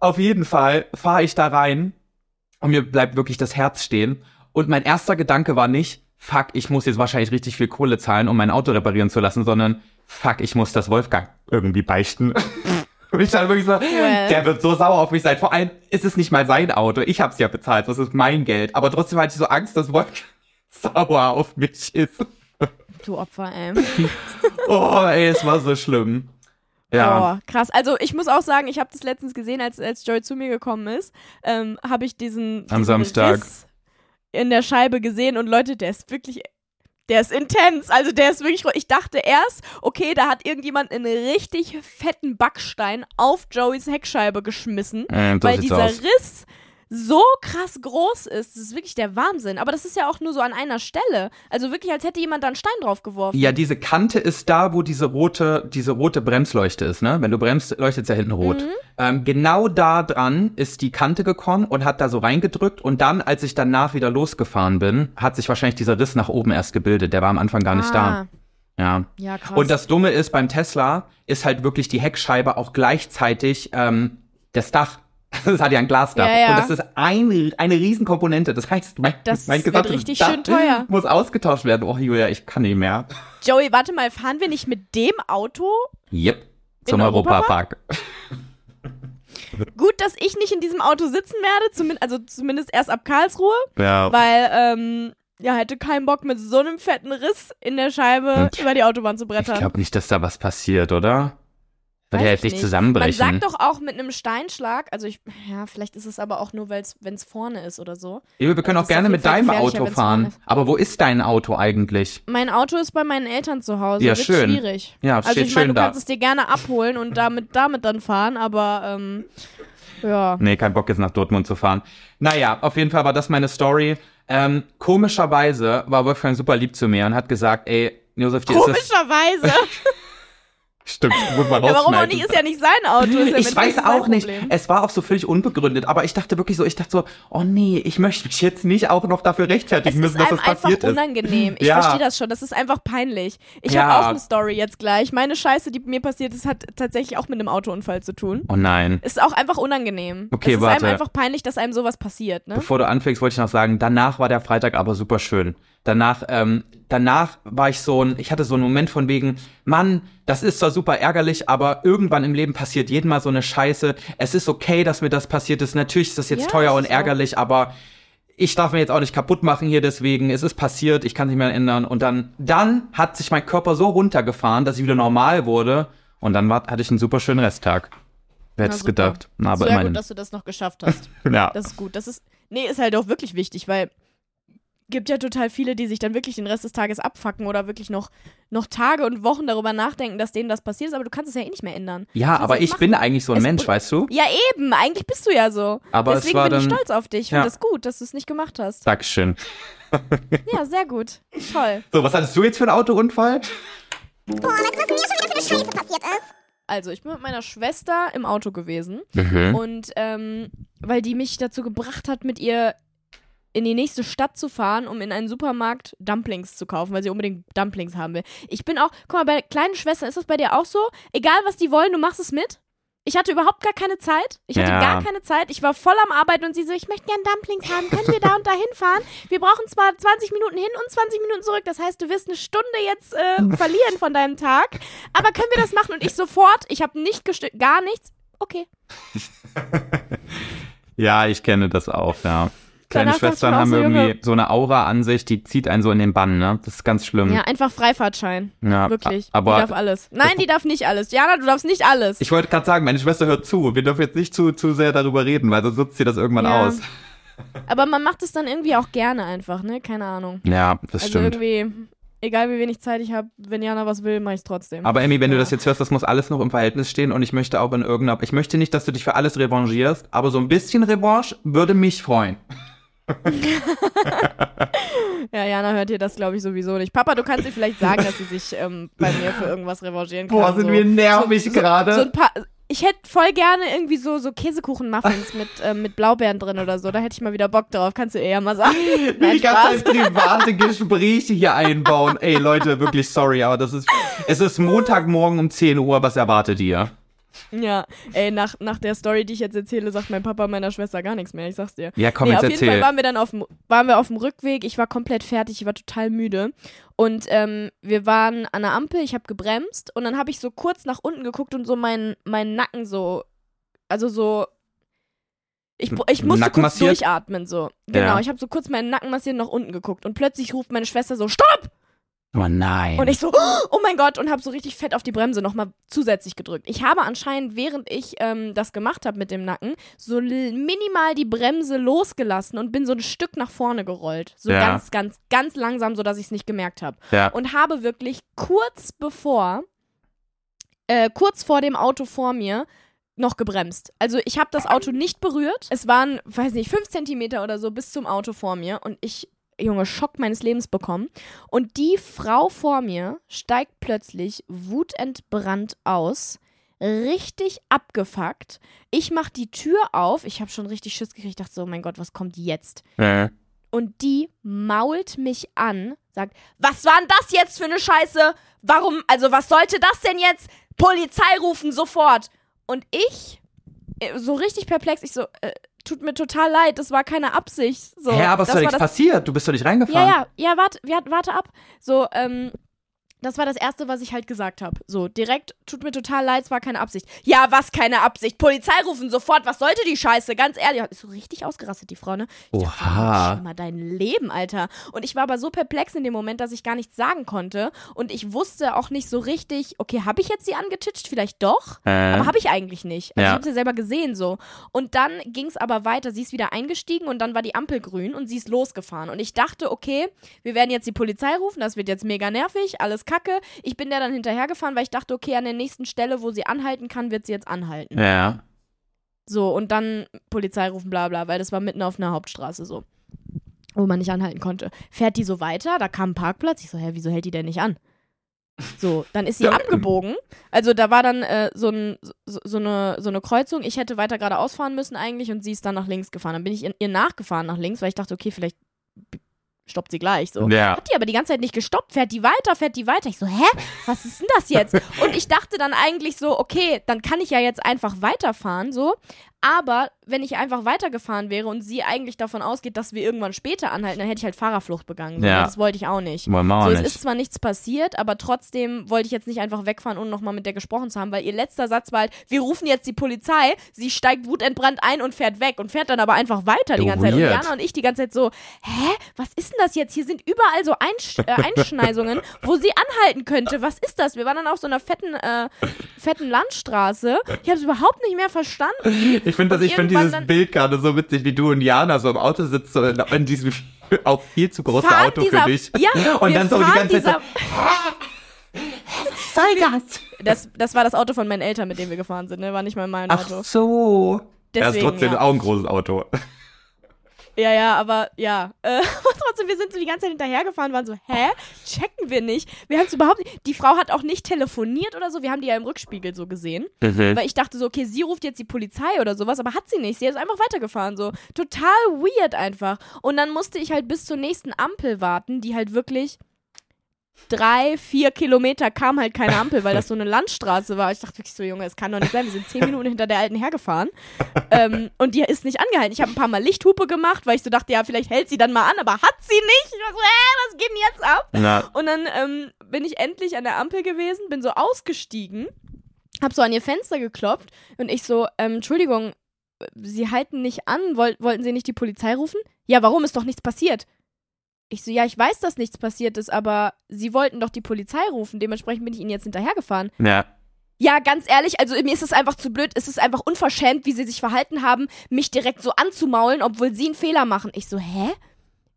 auf jeden Fall fahre ich da rein und mir bleibt wirklich das Herz stehen. Und mein erster Gedanke war nicht, fuck, ich muss jetzt wahrscheinlich richtig viel Kohle zahlen, um mein Auto reparieren zu lassen, sondern fuck, ich muss das Wolfgang irgendwie beichten. Und ich dachte wirklich so, Well. der wird so sauer auf mich sein. Vor allem ist es nicht mal sein Auto. Ich hab's ja bezahlt. Das ist mein Geld. Aber trotzdem hatte ich so Angst, dass Wolfgang sauer auf mich ist. du Opfer, ey. Oh, ey, es war so schlimm. Ja. Oh, krass. Also ich muss auch sagen, ich habe das letztens gesehen, als, als Joy zu mir gekommen ist, ähm, habe ich diesen, Am diesen Samstag. Riss in der Scheibe gesehen und Leute, der ist wirklich, der ist intens. Also der ist wirklich, ich dachte erst, okay, da hat irgendjemand einen richtig fetten Backstein auf Joeys Heckscheibe geschmissen, so weil dieser aus. Riss so krass groß ist. Das ist wirklich der Wahnsinn. Aber das ist ja auch nur so an einer Stelle. Also wirklich, als hätte jemand da einen Stein drauf geworfen. Ja, diese Kante ist da, wo diese rote, diese rote Bremsleuchte ist, ne? Wenn du bremst, leuchtet's ja hinten rot. Mhm. Ähm, genau da dran ist die Kante gekommen und hat da so reingedrückt und dann, als ich danach wieder losgefahren bin, hat sich wahrscheinlich dieser Riss nach oben erst gebildet. Der war am Anfang gar nicht Ah, da. Ja. Ja, krass. Und das Dumme ist, beim Tesla ist halt wirklich die Heckscheibe auch gleichzeitig ähm, das Dach. Das hat ja ein Glasdach. Ja, ja. Und das ist ein, eine Riesenkomponente. Das heißt, mein, Das mein wird gesamtes richtig Dach schön teuer. muss ausgetauscht werden. Oh, Julia, ich kann nicht mehr. Joey, warte mal, fahren wir nicht mit dem Auto? Yep. Zum Europapark. Gut, dass ich nicht in diesem Auto sitzen werde, zumindest, also zumindest erst ab Karlsruhe, Ja. weil, ähm, ja, hätte keinen Bock mit so einem fetten Riss in der Scheibe Und über die Autobahn zu Ich brettern. glaube nicht, dass da was passiert, oder? Wird ja nicht. zusammenbrechen. Man sagt doch auch mit einem Steinschlag, also ich, ja, vielleicht ist es aber auch nur, wenn es vorne ist oder so. Ja, wir können auch gerne mit deinem Auto fahren. Aber wo ist dein Auto eigentlich? Mein Auto ist bei meinen Eltern zu Hause. Ja, Wird schön. schwierig. Ja, Also steht ich meine, schön du da. kannst es dir gerne abholen und damit, damit dann fahren, aber ähm, ja. Nee, kein Bock jetzt nach Dortmund zu fahren. Naja, auf jeden Fall war das meine Story. Ähm, komischerweise war Wolfgang super lieb zu mir und hat gesagt, ey, Josef, dir ist Komischerweise. Stimmt, muss man Ja, warum auch rausschneiden. nicht? Ist ja nicht sein Auto. Ist ja ich weiß auch nicht. Es war auch so völlig unbegründet, aber ich dachte wirklich so, ich dachte so, oh nee, ich möchte mich jetzt nicht auch noch dafür Es rechtfertigen müssen, ist dass das einfach passiert ist. unangenehm. Ich Ja. verstehe das schon. Das ist einfach peinlich. Ich Ja. habe auch eine Story jetzt gleich. Meine Scheiße, die mir passiert ist, hat tatsächlich auch mit einem Autounfall zu tun. Oh nein. Ist auch einfach unangenehm. Okay, es ist warte. einem einfach peinlich, dass einem sowas passiert, ne? Bevor du anfängst, wollte ich noch sagen, danach war der Freitag aber super schön. Danach, ähm, danach war ich so ein, ich hatte so einen Moment von wegen, Mann, das ist zwar super ärgerlich, aber irgendwann im Leben passiert jedem mal so eine Scheiße. Es ist okay, dass mir das passiert ist. Natürlich ist das jetzt Ja, teuer es und ärgerlich, aber ich darf mir jetzt auch nicht kaputt machen hier deswegen. Es ist passiert, ich kann es nicht mehr ändern. Und dann, dann hat sich mein Körper so runtergefahren, dass ich wieder normal wurde. Und dann war, hatte ich einen super schönen Resttag. Wer hätte es gedacht? Na, aber Sehr immerhin. gut, dass du das noch geschafft hast. ja. Das ist gut. Das ist, nee, ist halt auch wirklich wichtig, weil gibt ja total viele, die sich dann wirklich den Rest des Tages abfacken oder wirklich noch, noch Tage und Wochen darüber nachdenken, dass denen das passiert ist, aber du kannst es ja eh nicht mehr ändern. ja, aber ich machen. bin eigentlich so ein Es- Mensch, weißt du? Ja, eben, eigentlich bist du ja so. Aber es Deswegen war bin ich dann- stolz auf dich. Ich Ja. finde es gut, dass du es nicht gemacht hast. Dankeschön. Ja, sehr gut. Toll. So, was hattest du jetzt für einen Autounfall? Boah, du, was mir schon wieder für eine Scheiße passiert ist? Also, ich bin mit meiner Schwester im Auto gewesen Mhm. und ähm, weil die mich dazu gebracht hat, mit ihr in die nächste Stadt zu fahren, um in einen Supermarkt Dumplings zu kaufen, weil sie unbedingt Dumplings haben will. Ich bin auch, guck mal, bei kleinen Schwestern ist das bei dir auch so? Egal, was die wollen, du machst es mit? Ich hatte überhaupt gar keine Zeit. Ich hatte Ja. gar keine Zeit. Ich war voll am Arbeiten und sie so, ich möchte gern Dumplings haben. Können wir da und da hinfahren? Wir brauchen zwar 20 Minuten hin und 20 Minuten zurück. Das heißt, du wirst eine Stunde jetzt äh, verlieren von deinem Tag. Aber können wir das machen? Und ich sofort, ich habe nicht gestört, gar nichts. Okay. Ja, ich kenne das auch, ja. Kleine Danach Schwestern haben so, irgendwie Junge. so eine Aura an sich, die zieht einen so in den Bann, ne? Das ist ganz schlimm. Ja, einfach Freifahrtschein. Ja, Wirklich. Aber die darf alles. Nein, die darf nicht alles. Jana, du darfst nicht alles. ich wollte gerade sagen, meine Schwester hört zu. Wir dürfen jetzt nicht zu, zu sehr darüber reden, weil sonst nutzt sie das irgendwann Ja. aus. Aber man macht es dann irgendwie auch gerne einfach, ne? Keine Ahnung. Ja, das also stimmt. irgendwie, egal wie wenig Zeit ich habe, wenn Jana was will, mache ich trotzdem. Aber Emmy, wenn du Ja. das jetzt hörst, das muss alles noch im Verhältnis stehen und ich möchte auch in irgendeiner, ich möchte nicht, dass du dich für alles revanchierst, aber so ein bisschen Revanche würde mich freuen. Ja, Jana hört dir das, glaube ich, sowieso nicht. Papa, du kannst ihr vielleicht sagen, dass sie sich ähm, bei mir für irgendwas revanchieren kann. Boah, sind so. wir nervig gerade. So ein paar. Ich hätte voll gerne irgendwie so, so Käsekuchen-Muffins mit, ähm, mit Blaubeeren drin oder so. Da hätte ich mal wieder Bock drauf. Kannst du eher mal sagen. Nein, Spaß. Zeit private Gespräche hier einbauen. Ey, Leute, wirklich sorry, aber das ist, es ist Montagmorgen um 10 Uhr, was erwartet ihr? Ja, ey, nach, nach der Story, die ich jetzt erzähle, sagt mein Papa meiner Schwester gar nichts mehr. Ich sag's dir. Ja, komm, nee, jetzt auf jeden Fall erzähl. waren wir dann auf dem, waren wir auf dem Rückweg. Ich war komplett fertig, ich war total müde. Und ähm, wir waren an der Ampel, ich habe gebremst und dann habe ich so kurz nach unten geguckt und so meinen meinen Nacken so, also so. Ich, ich musste Nacken kurz massiert? durchatmen, so. Genau, Ja. ich habe so kurz meinen Nacken massiert nach unten geguckt. Und plötzlich ruft meine Schwester so, Stopp! Oh nein. Und ich so, oh mein Gott, und habe so richtig fett auf die Bremse nochmal zusätzlich gedrückt. Ich habe anscheinend, während ich ähm, das gemacht habe mit dem Nacken, so minimal die Bremse losgelassen und bin so ein Stück nach vorne gerollt. So Ja. ganz, ganz, ganz langsam, sodass ich es nicht gemerkt habe. ja. Und habe wirklich kurz bevor, äh, kurz vor dem Auto vor mir, noch gebremst. Also ich habe das Auto nicht berührt. Es waren, weiß nicht, fünf Zentimeter oder so bis zum Auto vor mir und ich, Junge, Schock meines Lebens bekommen. Und die Frau vor mir steigt plötzlich wutentbrannt aus, richtig abgefuckt. Ich mach die Tür auf, ich habe schon richtig Schiss gekriegt, dachte so, oh mein Gott, was kommt jetzt? Äh. Und die mault mich an, sagt, was war denn das jetzt für eine Scheiße? Warum, also was sollte das denn jetzt? Polizei rufen sofort. Und ich, äh, so richtig perplex, ich so, äh, tut mir total leid, das war keine Absicht. So, Hä, aber ist das doch war nichts passiert. Du bist doch nicht reingefahren. ja, ja, ja, warte, warte, warte ab. So, ähm, das war das Erste, was ich halt gesagt habe. So, direkt, tut mir total leid, es war keine Absicht. Ja, was keine Absicht? Polizei rufen sofort, was sollte die Scheiße? Ganz ehrlich. Ist so richtig ausgerastet, die Frau, ne? Ich dachte, Oha. Mensch, mal dein Leben, Alter. Und ich war aber so perplex in dem Moment, dass ich gar nichts sagen konnte. Und ich wusste auch nicht so richtig, okay, habe ich jetzt sie angetitscht? Vielleicht doch. Äh. Aber habe ich eigentlich nicht. Also Ja. ich habe sie selber gesehen so. Und dann ging es aber weiter. Sie ist wieder eingestiegen und dann war die Ampel grün und sie ist losgefahren. Und ich dachte, okay, wir werden jetzt die Polizei rufen, das wird jetzt mega nervig, alles kacke. Ich bin der dann hinterhergefahren, weil ich dachte, okay, an der nächsten Stelle, wo sie anhalten kann, wird sie jetzt anhalten. Ja. So, und dann Polizei rufen, bla bla, weil das war mitten auf einer Hauptstraße so. Wo man nicht anhalten konnte. Fährt die so weiter, da kam ein Parkplatz. Ich so, hä, wieso hält die denn nicht an? So, dann ist sie abgebogen. Also da war dann äh, so, ein, so, so, eine, so eine Kreuzung. Ich hätte weiter geradeaus fahren müssen eigentlich und sie ist dann nach links gefahren. Dann bin ich in, ihr nachgefahren nach links, weil ich dachte, okay, vielleicht stoppt sie gleich. So. Ja. Hat die aber die ganze Zeit nicht gestoppt, fährt die weiter, fährt die weiter. Ich so, hä? Was ist denn das jetzt? Und ich dachte dann eigentlich so, okay, dann kann ich ja jetzt einfach weiterfahren, so. Aber wenn ich einfach weitergefahren wäre und sie eigentlich davon ausgeht, dass wir irgendwann später anhalten, dann hätte ich halt Fahrerflucht begangen. Ja. Das wollte ich auch nicht. Wollen wir auch So, es nicht. ist zwar nichts passiert, aber trotzdem wollte ich jetzt nicht einfach wegfahren, ohne nochmal mit der gesprochen zu haben, weil ihr letzter Satz war halt, wir rufen jetzt die Polizei, sie steigt wutentbrannt ein und fährt weg und fährt dann aber einfach weiter die ganze Zeit. Und. Jana und ich die ganze Zeit so, hä, was ist denn das jetzt? Hier sind überall so Einsch äh, Einschneisungen, wo sie anhalten könnte. Was ist das? Wir waren dann auf so einer fetten, äh, fetten Landstraße. Ich habe es überhaupt nicht mehr verstanden. Ich finde ich find irgendwann dieses Bild gerade so witzig, wie du und Jana so im Auto sitzt, so in, in diesem auch viel zu große Fahren Auto dieser- für dich. Ja, und dann so die ganze Zeit so, Das, das war das Auto von meinen Eltern, mit dem wir gefahren sind, ne? War nicht mal mein Auto. Ach so. Er ist Deswegen, trotzdem ja. auch ein großes Auto. Ja, ja, aber ja. Äh, trotzdem, wir sind so die ganze Zeit hinterhergefahren, waren so, hä? Checken wir nicht. Wir haben es überhaupt nicht. Die Frau hat auch nicht telefoniert oder so. Wir haben die ja im Rückspiegel so gesehen. Mhm. Weil ich dachte so, okay, sie ruft jetzt die Polizei oder sowas, aber hat sie nicht. Sie ist einfach weitergefahren, so. Total weird einfach. Und dann musste ich halt bis zur nächsten Ampel warten, die halt wirklich drei, vier Kilometer kam halt keine Ampel, weil das so eine Landstraße war. Ich dachte wirklich so, Junge, es kann doch nicht sein. Wir sind zehn Minuten hinter der Alten hergefahren. ähm, und die ist nicht angehalten. Ich habe ein paar Mal Lichthupe gemacht, weil ich so dachte, ja, vielleicht hält sie dann mal an, aber hat sie nicht. Ich war so, hä, was geht denn jetzt ab? Na, Und dann ähm, bin ich endlich an der Ampel gewesen, bin so ausgestiegen, hab so an ihr Fenster geklopft und ich so, ähm, Entschuldigung, Sie halten nicht an, woll wollten Sie nicht die Polizei rufen? Ja, warum? Ist doch nichts passiert. Ich so, ja, ich weiß, dass nichts passiert ist, aber Sie wollten doch die Polizei rufen, dementsprechend bin ich Ihnen jetzt hinterhergefahren. ja. Ja, ganz ehrlich, also mir ist es einfach zu blöd, es ist einfach unverschämt, wie sie sich verhalten haben, mich direkt so anzumaulen, obwohl sie einen Fehler machen. Ich so, hä?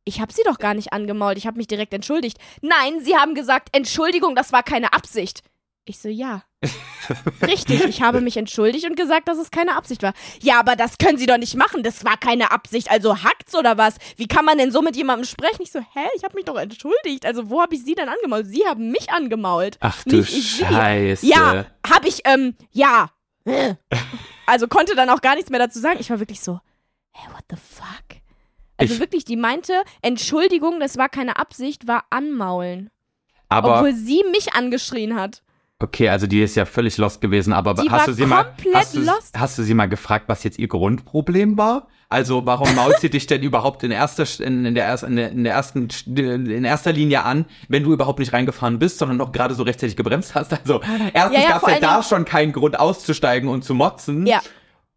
Ich habe sie doch gar nicht angemault, ich habe mich direkt entschuldigt. Nein, sie haben gesagt, Entschuldigung, das war keine Absicht. Ich so, ja. Richtig, ich habe mich entschuldigt und gesagt, dass es keine Absicht war. Ja, aber das können Sie doch nicht machen, das war keine Absicht, also hackt's oder was? Wie kann man denn so mit jemandem sprechen? Ich so, hä, ich habe mich doch entschuldigt, also wo habe ich Sie denn angemault? Sie haben mich angemault. Ach du Nicht ich sie. Scheiße. Ja, hab ich, ähm, ja. Also konnte dann auch gar nichts mehr dazu sagen. Ich war wirklich so, hä, what the fuck? Also Ich- wirklich, die meinte, Entschuldigung, das war keine Absicht, war anmaulen. Aber, obwohl sie mich angeschrien hat. Okay, also die ist ja völlig lost gewesen, aber Die hast du sie mal, hast du, hast du sie mal gefragt, was jetzt ihr Grundproblem war? Also warum mault sie dich denn überhaupt in erster in, in der in der, in der ersten in erster Linie an, wenn du überhaupt nicht reingefahren bist, sondern noch gerade so rechtzeitig gebremst hast? Also erstens Ja, ja, gab es ja da schon keinen Grund auszusteigen und zu motzen. Ja.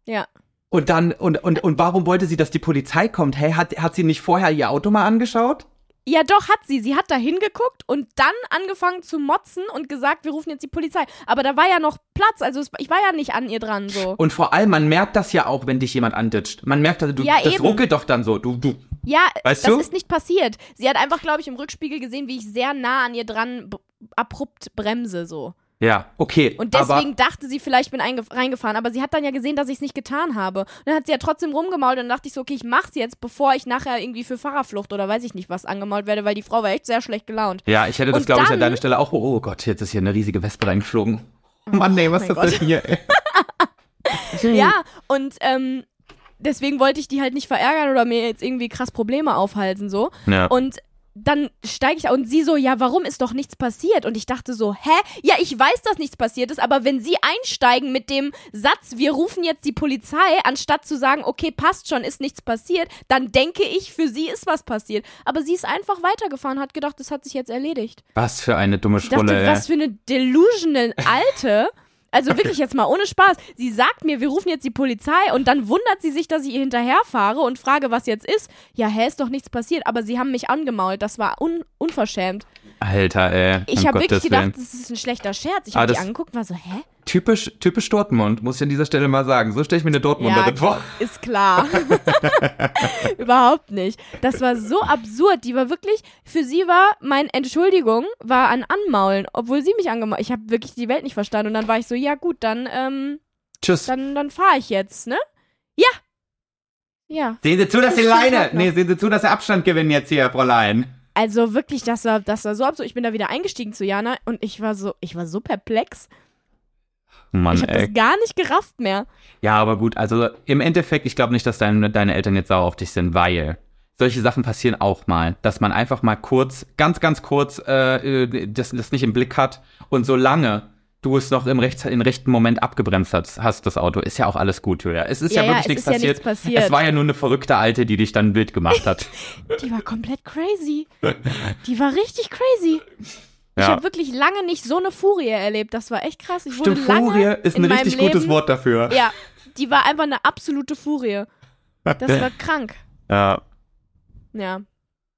Ja. Und dann und und und warum wollte sie, dass die Polizei kommt? Hey, hat hat sie nicht vorher ihr Auto mal angeschaut? Ja, doch, hat sie. Sie hat da hingeguckt und dann angefangen zu motzen und gesagt, wir rufen jetzt die Polizei. Aber da war ja noch Platz, also es, ich war ja nicht an ihr dran, so. Und vor allem, man merkt das ja auch, wenn dich jemand anditscht. Man merkt, also du, Ja, das eben. ruckelt doch dann so. Du, du. Ja, Weißt das du? ist nicht passiert. Sie hat einfach, glaube ich, im Rückspiegel gesehen, wie ich sehr nah an ihr dran abrupt bremse, so. Ja, okay. Und deswegen dachte sie vielleicht, ich bin einge- reingefahren, aber sie hat dann ja gesehen, dass ich es nicht getan habe. Und dann hat sie ja trotzdem rumgemault und dann dachte ich so, okay, ich mach's jetzt, bevor ich nachher irgendwie für Fahrerflucht oder weiß ich nicht was angemault werde, weil die Frau war echt sehr schlecht gelaunt. Ja, ich hätte das, glaube ich, an deiner Stelle auch. Oh, oh Gott, jetzt ist hier eine riesige Wespe reingeflogen. Mann, nee, was ist das denn hier? ey? Ja, und ähm, deswegen wollte ich die halt nicht verärgern oder mir jetzt irgendwie krass Probleme aufhalten, so. Ja. Und dann steige ich und sie so, ja, warum ist doch nichts passiert? Und ich dachte so, hä? Ja, ich weiß, dass nichts passiert ist, aber wenn sie einsteigen mit dem Satz, wir rufen jetzt die Polizei, anstatt zu sagen, okay, passt schon, ist nichts passiert, dann denke ich, für sie ist was passiert. Aber sie ist einfach weitergefahren, hat gedacht, das hat sich jetzt erledigt. Was für eine dumme Ich dachte, Schrulle, was für eine delusional Alte. Also wirklich jetzt mal ohne Spaß. Sie sagt mir, wir rufen jetzt die Polizei und dann wundert sie sich, dass ich ihr hinterherfahre und frage, was jetzt ist. Ja, hä, ist doch nichts passiert, aber sie haben mich angemault. Das war un unverschämt. Alter, ey. Ich habe wirklich Gottes Willen. gedacht, das ist ein schlechter Scherz. Ich Ah, habe die angeguckt und war so, hä? Typisch, typisch Dortmund, muss ich an dieser Stelle mal sagen. So stelle ich mir eine Dortmunderin vor. ist klar. Überhaupt nicht. Das war so absurd. Die war wirklich, für sie war mein Entschuldigung, war ein Anmaulen, obwohl sie mich angemault. Ich habe wirklich die Welt nicht verstanden. Und dann war ich so, ja gut, dann, ähm, Tschüss. dann, dann fahre ich jetzt, ne? Ja. Ja. Sehen Sie zu, dass Sie Leine. Nee, sehen Sie zu, dass Sie Abstand gewinnen jetzt hier, Fräulein. Also wirklich, das war, das war so absurd. Ich bin da wieder eingestiegen zu Jana und ich war so, ich war so perplex. Mann, Ich habe ey. das gar nicht gerafft mehr. Ja, aber gut, also im Endeffekt, ich glaube nicht, dass deine, deine Eltern jetzt sauer auf dich sind, weil solche Sachen passieren auch mal, dass man einfach mal kurz, ganz, ganz kurz äh, äh, das, das nicht im Blick hat und solange du es noch im, rechts, im rechten Moment abgebremst hast, hast, das Auto, ist ja auch alles gut, Julia. Es ist ja, Ja, wirklich nichts, ist ja passiert. nichts passiert. Es war ja nur eine verrückte Alte, die dich dann ein Bild gemacht hat. Die war komplett crazy. Die war richtig crazy. Ich Ja. habe wirklich lange nicht so eine Furie erlebt. Das war echt krass. Ich Stimmt, Furie ist in ein richtig gutes Leben, Wort dafür. Ja, die war einfach eine absolute Furie. Das war krank. Ja, Ja.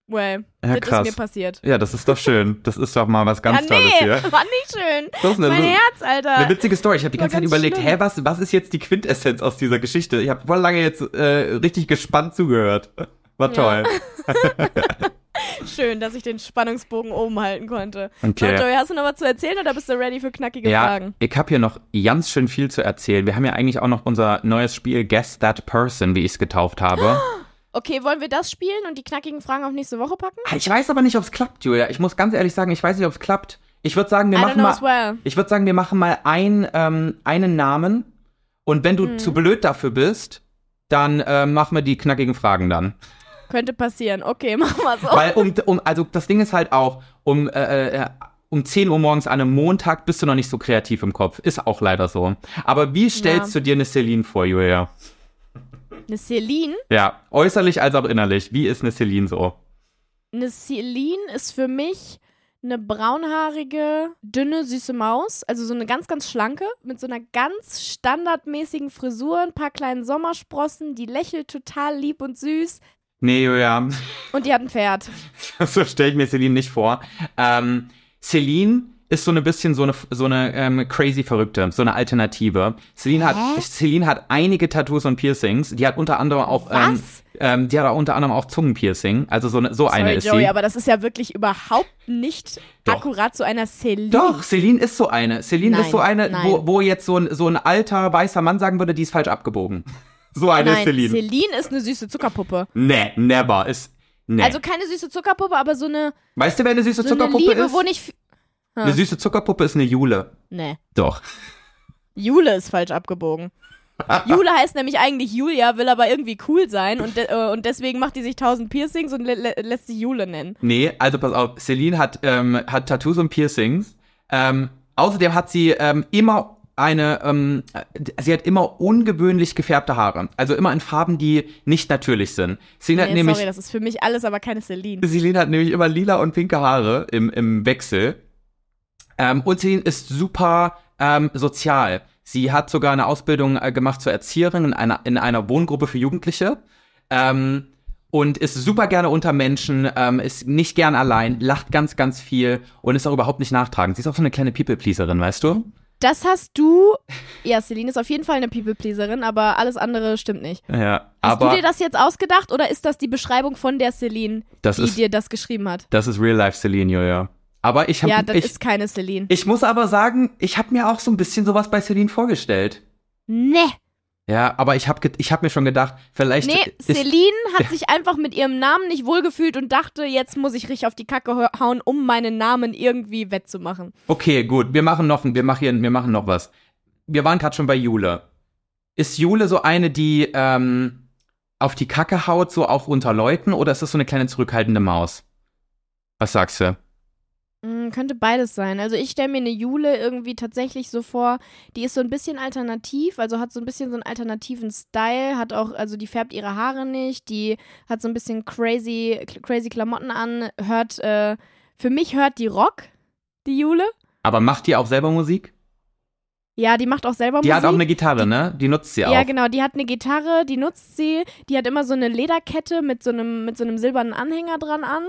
Well, Ja, das krass. ist mir passiert. ja, das ist doch schön. Das ist doch mal was ganz ja, Tolles nee, hier. war nicht schön. Das ist eine, Mein Herz, Alter. Eine witzige Story. Ich habe die ganze Zeit überlegt, schlimm. hä, was, was ist jetzt die Quintessenz aus dieser Geschichte? Ich habe voll lange jetzt äh, richtig gespannt zugehört. War toll. Schön, dass ich den Spannungsbogen oben halten konnte. Okay. So, Joey, hast du noch was zu erzählen oder bist du ready für knackige Ja, Fragen? ich habe hier noch ganz schön viel zu erzählen. Wir haben ja eigentlich auch noch unser neues Spiel Guess That Person, wie ich es getauft habe. Okay, wollen wir das spielen und die knackigen Fragen auf nächste Woche packen? ich weiß aber nicht, ob es klappt, Julia. Ich muss ganz ehrlich sagen, ich weiß nicht, ob es klappt. Ich würde sagen, wir I machen mal. well. Ich würde sagen, wir machen mal ein, ähm, einen Namen und wenn du Mhm. zu blöd dafür bist, dann äh, machen wir die knackigen Fragen dann. Könnte passieren. Okay, machen wir so. Weil um, um, also das Ding ist halt auch, um, äh, äh, um 10 Uhr morgens an einem Montag bist du noch nicht so kreativ im Kopf. Ist auch leider so. Aber wie stellst Ja. du dir eine Celine vor, Julia? Eine Celine? Ja, äußerlich als auch innerlich. Wie ist eine Celine so? Eine Celine ist für mich eine braunhaarige, dünne, süße Maus. Also so eine ganz, ganz schlanke, mit so einer ganz standardmäßigen Frisur, ein paar kleinen Sommersprossen, die lächelt total lieb und süß. Nee, Julia, Und die hat ein Pferd. so stelle ich mir Celine nicht vor. Ähm, Celine ist so ein bisschen so eine, so eine ähm, crazy Verrückte, so eine Alternative. Celine hat? Celine hat einige Tattoos und Piercings. Die hat unter anderem auch, ähm, Was? ähm, die hat auch unter anderem auch Zungenpiercing. Also so, eine, so eine Sorry, ist Joey, sie. aber das ist ja wirklich überhaupt nicht Doch. akkurat zu einer Celine. Doch, Celine ist so eine. Celine Nein, ist so eine, nein. wo, wo jetzt so ein, so ein alter weißer Mann sagen würde, die ist falsch abgebogen. So eine Nein, ist Celine. Celine ist eine süße Zuckerpuppe. Nee, never. Ist, nee. Also keine süße Zuckerpuppe, aber so eine, weißt du, wer eine süße so eine Zuckerpuppe Liebe, ist? wo nicht... f- Eine süße Zuckerpuppe ist eine Jule. Nee. Doch. Jule ist falsch abgebogen. Jule heißt nämlich eigentlich Julia, will aber irgendwie cool sein und, de äh, und deswegen macht die sich tausend Piercings und lä lä lässt sich Jule nennen. Nee, also pass auf, Celine hat, ähm, hat Tattoos und Piercings. Ähm, außerdem hat sie ähm, immer eine, ähm, äh, sie hat immer ungewöhnlich gefärbte Haare. Also immer in Farben, die nicht natürlich sind. Celine hat Nee, nämlich, sorry, das ist für mich alles, aber keine Celine. Celine hat nämlich immer lila und pinke Haare im, im Wechsel. Ähm, und Celine ist super ähm, sozial. Sie hat sogar eine Ausbildung äh, gemacht zur Erzieherin in einer, in einer Wohngruppe für Jugendliche. Ähm, und ist super gerne unter Menschen, ähm, ist nicht gern allein, lacht ganz, ganz viel und ist auch überhaupt nicht nachtragend. Sie ist auch so eine kleine People-Pleaserin, weißt du? Das hast du. Ja, Celine ist auf jeden Fall eine People-Pleaserin, aber alles andere stimmt nicht. Ja, Hast du dir das jetzt ausgedacht oder ist das die Beschreibung von der Celine, Das die ist- dir das geschrieben hat? das ist Real-Life Celine, Julia. Aber ich habe Ja, das ich, ist keine Celine. ich muss aber sagen, ich habe mir auch so ein bisschen sowas bei Celine vorgestellt. Nee. Ja, aber ich habe ich hab mir schon gedacht, vielleicht Nee, ist, Celine hat sich einfach mit ihrem Namen nicht wohlgefühlt und dachte, jetzt muss ich richtig auf die Kacke hau- hauen, um meinen Namen irgendwie wettzumachen. Okay, gut, wir machen noch wir machen hier, wir machen noch was. Wir waren gerade schon bei Jule. Ist Jule so eine, die ähm, auf die Kacke haut, so auch unter Leuten, oder ist das so eine kleine zurückhaltende Maus? Was sagst du? Mm, könnte beides sein. Also ich stelle mir eine Jule irgendwie tatsächlich so vor, die ist so ein bisschen alternativ, also hat so ein bisschen so einen alternativen Style, hat auch, also die färbt ihre Haare nicht, die hat so ein bisschen crazy, crazy Klamotten an, hört, äh, für mich hört die Rock, die Jule. Aber macht die auch selber Musik? Ja, die macht auch selber Die Musik. hat auch eine Gitarre, ne? Die nutzt sie auch. Ja, genau, die hat eine Gitarre, die nutzt sie, die hat immer so eine Lederkette mit so einem, mit so einem silbernen Anhänger dran an.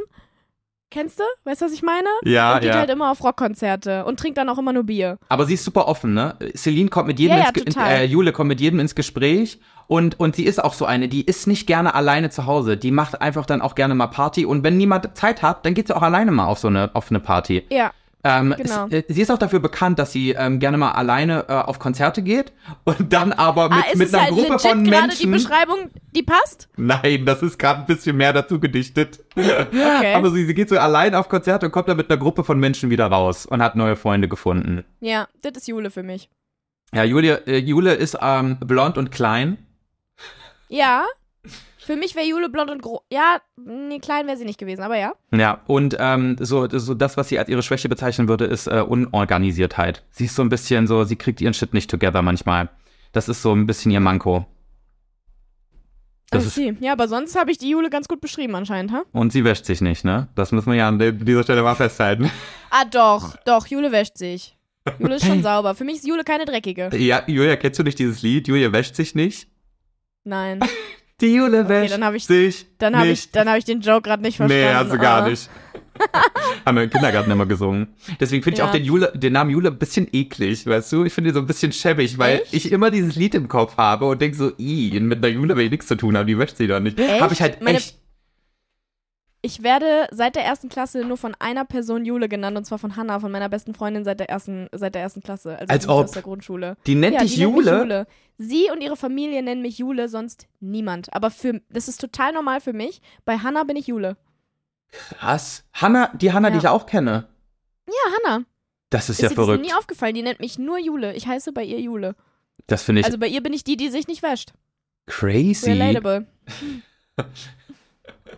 Kennst du? Weißt du, was ich meine? Ja, und geht ja. halt immer auf Rockkonzerte und trinkt dann auch immer nur Bier. Aber sie ist super offen, ne? Celine kommt mit jedem Ja, ja, ins total. äh, Jule kommt mit jedem ins Gespräch und und sie ist auch so eine, die ist nicht gerne alleine zu Hause. Die macht einfach dann auch gerne mal Party und wenn niemand Zeit hat, dann geht sie auch alleine mal auf so eine auf eine Party. Ja. Ähm, Genau. es, äh, sie ist auch dafür bekannt, dass sie ähm, gerne mal alleine äh, auf Konzerte geht und dann aber mit, ah, ist mit einer halt Gruppe legit von gerade die Menschen. Beschreibung, die passt? Nein, das ist gerade ein bisschen mehr dazu gedichtet. Okay. Aber sie, sie geht so allein auf Konzerte und kommt dann mit einer Gruppe von Menschen wieder raus und hat neue Freunde gefunden. Ja, das ist Jule für mich. Ja, Julia, äh, Jule ist ähm, blond und klein. Ja. Für mich wäre Jule blond und groß. Ja, nee, klein wäre sie nicht gewesen, aber ja. Ja, und ähm, so, so das, was sie als ihre Schwäche bezeichnen würde, ist äh, Unorganisiertheit. Sie ist so ein bisschen so, sie kriegt ihren Shit nicht together manchmal. Das ist so ein bisschen ihr Manko. Das ist, see. Ja, aber sonst habe ich die Jule ganz gut beschrieben anscheinend, ha? und sie wäscht sich nicht, ne? Das müssen wir ja an dieser Stelle mal festhalten. Ah, doch, doch, Jule wäscht sich. Jule ist schon sauber. Für mich ist Jule keine dreckige. Ja, Julia, kennst du nicht dieses Lied? Julia wäscht sich nicht. Nein. Die Jule wäscht dann hab ich- sich Dann habe ich, dann hab ich den Joke gerade nicht verstanden. Nee, hast du gar Ah. nicht. Haben wir im Kindergarten immer gesungen. Deswegen finde ich Ja. auch den, Jule, den Namen Jule ein bisschen eklig, weißt du? Ich finde ihn so ein bisschen schäbig, weil Echt? ich immer dieses Lied im Kopf habe und denke so, i, mit einer Jule will ich nichts zu tun haben, die wäscht sie doch nicht. Habe ich halt Meine- echt. Ich werde seit der ersten Klasse nur von einer Person Jule genannt, und zwar von Hannah, von meiner besten Freundin seit der ersten, seit der ersten Klasse. Also Als aus der Grundschule. Die nennt ja, dich die nennt mich Jule? Jule. Sie und ihre Familie nennen mich Jule, sonst niemand. Aber für, das ist total normal für mich. Bei Hannah bin ich Jule. Krass. Hanna, die Hanna, die Ja. ich auch kenne. Ja, Hannah. Das ist, Ist ja dir das verrückt. nie aufgefallen? Die nennt mich nur Jule. Ich heiße bei ihr Jule. Das finde ich Also bei ihr bin ich die, die sich nicht wäscht. crazy. Relatable.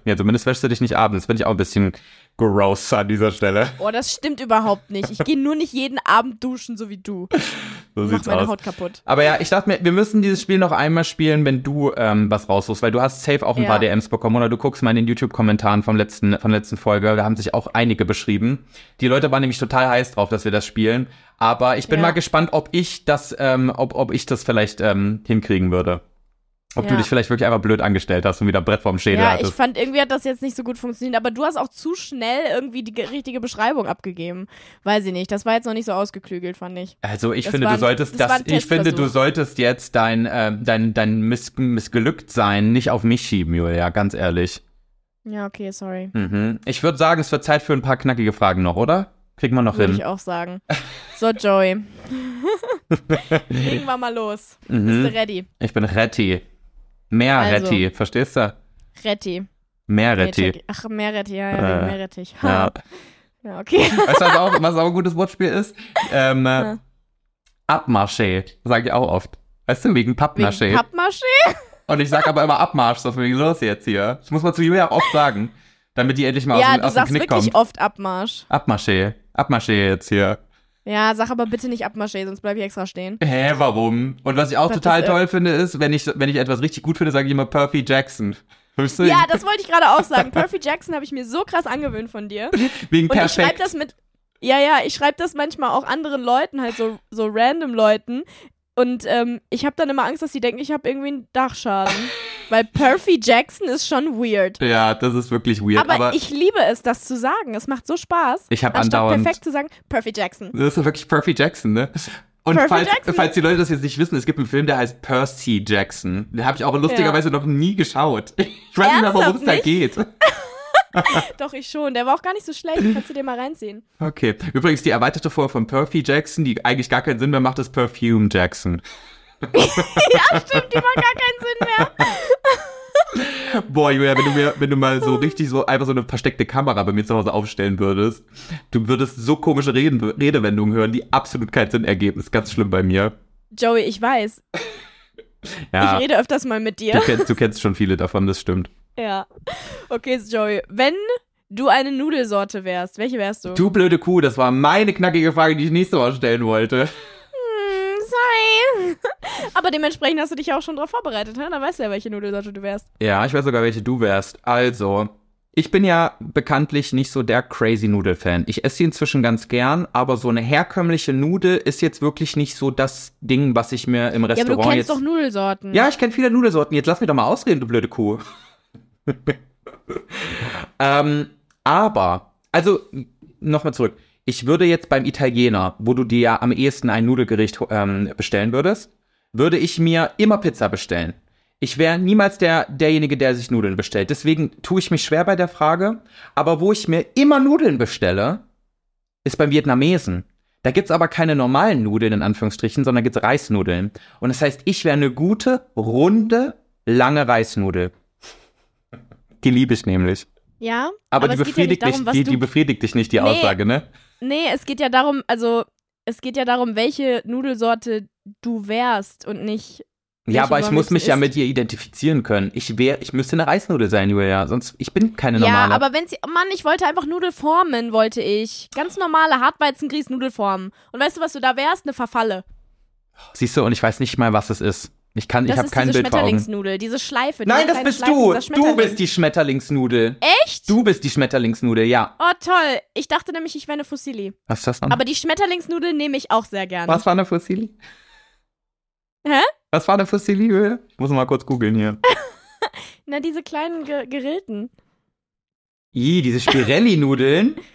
Ja, zumindest wäschst du dich nicht abends. Finde ich auch ein bisschen gross an dieser Stelle. Oh, das stimmt überhaupt nicht. Ich gehe nur nicht jeden Abend duschen, so wie du. So Mach sieht's meine aus. Haut kaputt. Aber ja, ich dachte mir, wir müssen dieses Spiel noch einmal spielen, wenn du ähm, was raussuchst, weil du hast safe auch ein Ja. paar DMs bekommen oder du guckst mal in den YouTube-Kommentaren vom letzten, von der letzten Folge, da haben sich auch einige beschrieben. Die Leute waren nämlich total heiß drauf, dass wir das spielen. Aber ich bin Ja. mal gespannt, ob ich das, ähm, ob, ob ich das vielleicht ähm, hinkriegen würde. Ob du Ja. dich vielleicht wirklich einfach blöd angestellt hast und wieder Brett vorm Schädel Ja, ich hattest. fand, irgendwie hat das jetzt nicht so gut funktioniert, aber du hast auch zu schnell irgendwie die ge- richtige Beschreibung abgegeben. Weiß ich nicht. Das war jetzt noch nicht so ausgeklügelt, fand ich. Also ich Das finde, du solltest das das, ich finde, du solltest jetzt dein, äh, dein, dein Miss, Missgelücktsein nicht auf mich schieben, Julia, ganz ehrlich. Ja, okay, sorry. Mhm. Ich würde sagen, es wird Zeit für ein paar knackige Fragen noch, oder? Kriegen wir noch Würde hin. ich auch sagen. So, Joey. Legen wir mal los. Bist Mhm. du ready? Ich bin Retti. Mehr Also. Retti, verstehst du? Retti. Mehr Retti. Ach, Meerretti, ja, ja, Äh, wegen Meerrettich. Ja. ja, okay. Weißt du, was auch, was auch ein gutes Wortspiel ist? Ähm, äh, Ja. Abmarché, sage ich auch oft. Weißt du, wegen Wegen Pappmaché. Pappmaché? Und ich sag aber immer Abmarsch, so wegen los jetzt hier. Das muss man zu Julia auch oft sagen. Damit die endlich mal Ja, aus, dem- du aus dem sagst Knick wirklich kommt. oft Abmarsch. Abmarché. Abmarché jetzt hier. Ja, sag aber bitte nicht Abmarché, sonst bleib ich extra stehen. Hä, warum? Und was ich auch Das total ist, äh, toll finde, ist, wenn ich, wenn ich etwas richtig gut finde, sage ich immer Perfy Jackson. Weißt du? Ja, das wollte ich gerade auch sagen. Perfy Jackson habe ich mir so krass angewöhnt von dir. Wegen Und ich schreibe perfekt. das mit. Ja, ja, ich schreibe das manchmal auch anderen Leuten, halt so, so random Leuten. Und ähm, ich habe dann immer Angst, dass sie denken, ich habe irgendwie einen Dachschaden. Weil Perfy Jackson ist schon weird. ja, das ist wirklich weird. Aber, Aber, ich liebe es, das zu sagen. Es macht so Spaß. Ich hab anstatt andauernd- perfekt zu sagen, Perfy Jackson. das ist wirklich Perfy Jackson, ne? Und Perfy falls, Jackson. falls die Leute das jetzt nicht wissen, es gibt einen Film, der heißt Percy Jackson. Den habe ich auch lustigerweise noch nie geschaut. Ich weiß nicht mehr, worum es Ernsthaft da geht. Doch, ich schon. Der war auch gar nicht so schlecht. Kannst du dir mal reinziehen. Okay. Übrigens, die erweiterte Form von Perfy Jackson, die eigentlich gar keinen Sinn mehr macht, ist Perfume Jackson. ja, stimmt, die macht gar keinen Sinn mehr. Boah, Julia, wenn du mir, wenn du mal so richtig so einfach so eine versteckte Kamera bei mir zu Hause aufstellen würdest, du würdest so komische Reden, Redewendungen hören, die absolut keinen Sinn ergeben. Ist ganz schlimm bei mir. Joey, ich weiß. Ja, Ich rede öfters mal mit dir. du kennst, du kennst schon viele davon, das stimmt. Ja. Okay, Joey, wenn du eine Nudelsorte wärst, welche wärst du? Du blöde Kuh, das war meine knackige Frage, die ich nächste Mal stellen wollte. Hm, sorry. Aber dementsprechend hast du dich ja auch schon drauf vorbereitet, ne? Dann weißt du ja, welche Nudelsorte du wärst. Ja, ich weiß sogar, welche du wärst. Also, ich bin ja bekanntlich nicht so der crazy Nudel-Fan. Ich esse sie inzwischen ganz gern, aber so eine herkömmliche Nudel ist jetzt wirklich nicht so das Ding, was ich mir im Ja, aber du Restaurant kennst jetzt. doch Nudelsorten. Ja, ich kenne viele Nudelsorten. Jetzt lass mich doch mal ausreden, du blöde Kuh. ähm, aber, also, nochmal zurück. Ich würde jetzt beim Italiener, wo du dir ja am ehesten ein Nudelgericht ähm, bestellen würdest, würde ich mir immer Pizza bestellen. Ich wäre niemals der, derjenige, der sich Nudeln bestellt. Deswegen tue ich mich schwer bei der Frage. Aber wo ich mir immer Nudeln bestelle, ist beim Vietnamesen. Da gibt's aber keine normalen Nudeln in Anführungsstrichen, sondern gibt's Reisnudeln. Und das heißt, ich wäre eine gute, runde, lange Reisnudel. Die liebe ich nämlich. Ja, Aber, die, es geht ja befriedigt nicht darum, dich, die, die befriedigt dich nicht, die Nee. Aussage, ne? Nee, es geht ja darum, also es geht ja darum, welche Nudelsorte du wärst und nicht. Ja, aber ich muss mich ja isst. mit ihr identifizieren können. Ich wäre, ich müsste eine Reisnudel sein, Julia. Sonst, ich bin keine Ja, normale. aber wenn sie. oh Mann, ich wollte einfach Nudelformen, wollte ich. Ganz normale Hartweizengrieß-Nudelformen. Und weißt du, was du da wärst? Eine Verfalle. Siehst du, und ich weiß nicht mal, was es ist. Ich kann, ich Das habe ist kein diese Bild vor Augen. Schmetterlingsnudel, diese Schleife. diese Nein, das bist Schleifen, du. Du bist die Schmetterlingsnudel. Echt? Du bist die Schmetterlingsnudel, ja. Oh, toll. Ich dachte nämlich, ich wäre eine Fossili. Was ist das dann? Aber die Schmetterlingsnudel nehme ich auch sehr gerne. Was war eine Fossili? Hä? Was war eine Fossili, Julia? Ich muss mal kurz googeln hier. Na, diese kleinen ge gerillten. Ih, diese Spirelli-Nudeln.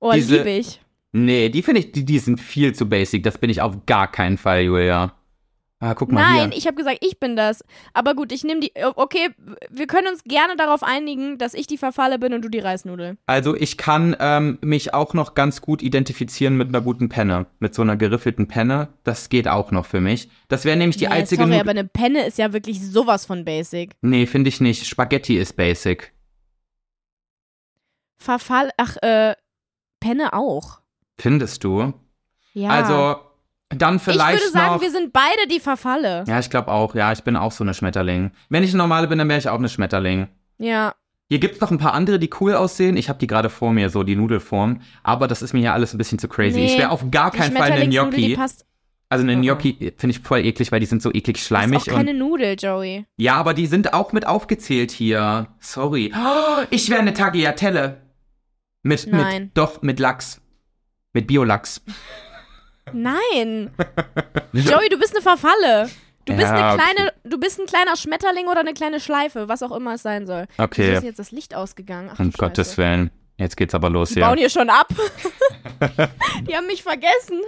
Oh, Diese- liebe ich. Nee, die finde ich, die, die sind viel zu basic. Das bin ich auf gar keinen Fall, Julia. Ah, guck mal Nein, hier. ich habe gesagt, ich bin das. Aber gut, ich nehme die. Okay, wir können uns gerne darauf einigen, dass ich die Verfalle bin und du die Reisnudel. Also ich kann ähm, mich auch noch ganz gut identifizieren mit einer guten Penne. Mit so einer geriffelten Penne. Das geht auch noch für mich. Das wäre nämlich die Nee, einzige Sorry, Nudel- aber eine Penne ist ja wirklich sowas von basic. Nee, finde ich nicht. Spaghetti ist basic. Verfall. Ach, äh, Penne auch. Findest du? Ja. Also, dann ich vielleicht würde sagen, noch. wir sind beide die Verfalle. ja, ich glaube auch. Ja, ich bin auch so eine Schmetterling. Wenn ich eine normale bin, dann wäre ich auch eine Schmetterling. Ja. Hier gibt's noch ein paar andere, die cool aussehen. Ich habe die gerade vor mir, so die Nudelform. Aber das ist mir ja alles ein bisschen zu crazy. Nee, ich wäre auf gar keinen Fall eine Gnocchi. passt. Also eine Mhm. Gnocchi finde ich voll eklig, weil die sind so eklig Das ist schleimig. auch keine Nudel, Joey. ja, aber die sind auch mit aufgezählt hier. Sorry. Oh, ich wäre eine Tagliatelle. Mit, Nein. mit, doch, mit Lachs. Mit Biolachs. Nein. Joey, du bist eine Verfalle. Du bist Ja, eine okay. kleine, du bist ein kleiner Schmetterling oder eine kleine Schleife, was auch immer es sein soll. Wieso Okay. ist jetzt das Licht ausgegangen? Ach, Um. Gottes Willen. Jetzt geht's aber los Die hier. bauen hier schon ab. Die haben mich vergessen.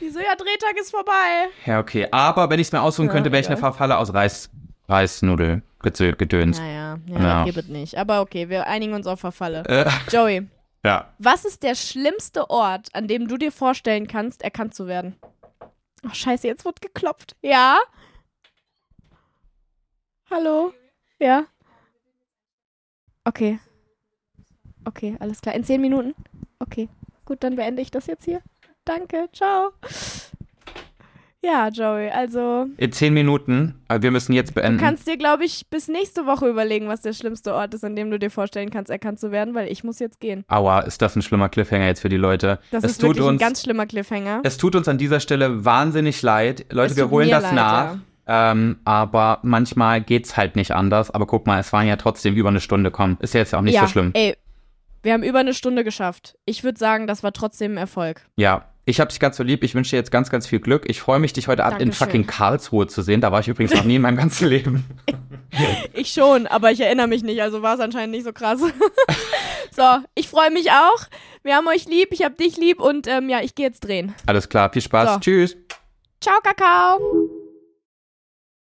Die so, ja, Drehtag ist vorbei. Ja, okay. Aber wenn ich es mir aussuchen Ja, könnte, wäre ich eine. Verfalle aus Reis, Reisnudel gedöns. Naja, ja, Ja. gibt es nicht. Aber okay, wir einigen uns auf Verfalle. Äh, Joey, ja. was ist der schlimmste Ort, an dem du dir vorstellen kannst, erkannt zu werden? Ach, scheiße, jetzt wird geklopft. Ja? Hallo? Ja? Okay. Okay, alles klar. In zehn Minuten? Okay. Gut, dann beende ich das jetzt hier. Danke, ciao. Ja, Joey, also In zehn Minuten. Aber wir müssen jetzt du beenden. kannst dir, glaube ich, bis nächste Woche überlegen, was der schlimmste Ort ist, an dem du dir vorstellen kannst, erkannt zu werden, weil ich muss jetzt gehen. Aua, ist das ein schlimmer Cliffhanger jetzt für die Leute. Das es ist tut wirklich ein uns, ganz schlimmer Cliffhanger. es tut uns an dieser Stelle wahnsinnig leid. Leute, wir holen das leid, nach. Ähm, aber manchmal geht's halt nicht anders. Aber guck mal, es waren ja trotzdem über eine Stunde kommen. Ist ja jetzt auch nicht ja, so schlimm. Ey, wir haben über eine Stunde geschafft. Ich würde sagen, das war trotzdem ein Erfolg. Ja. Ich hab dich ganz so lieb. Ich wünsche dir jetzt ganz, ganz viel Glück. Ich freue mich, dich heute Abend in Dankeschön. fucking Karlsruhe zu sehen. Da war ich übrigens noch nie in meinem ganzen Leben. Ich schon, aber ich erinnere mich nicht, also war es anscheinend nicht so krass. so, ich freue mich auch. Wir haben euch lieb, ich hab dich lieb und ähm, ja, ich gehe jetzt drehen. Alles klar. Viel Spaß. So. Tschüss. Ciao, Kakao.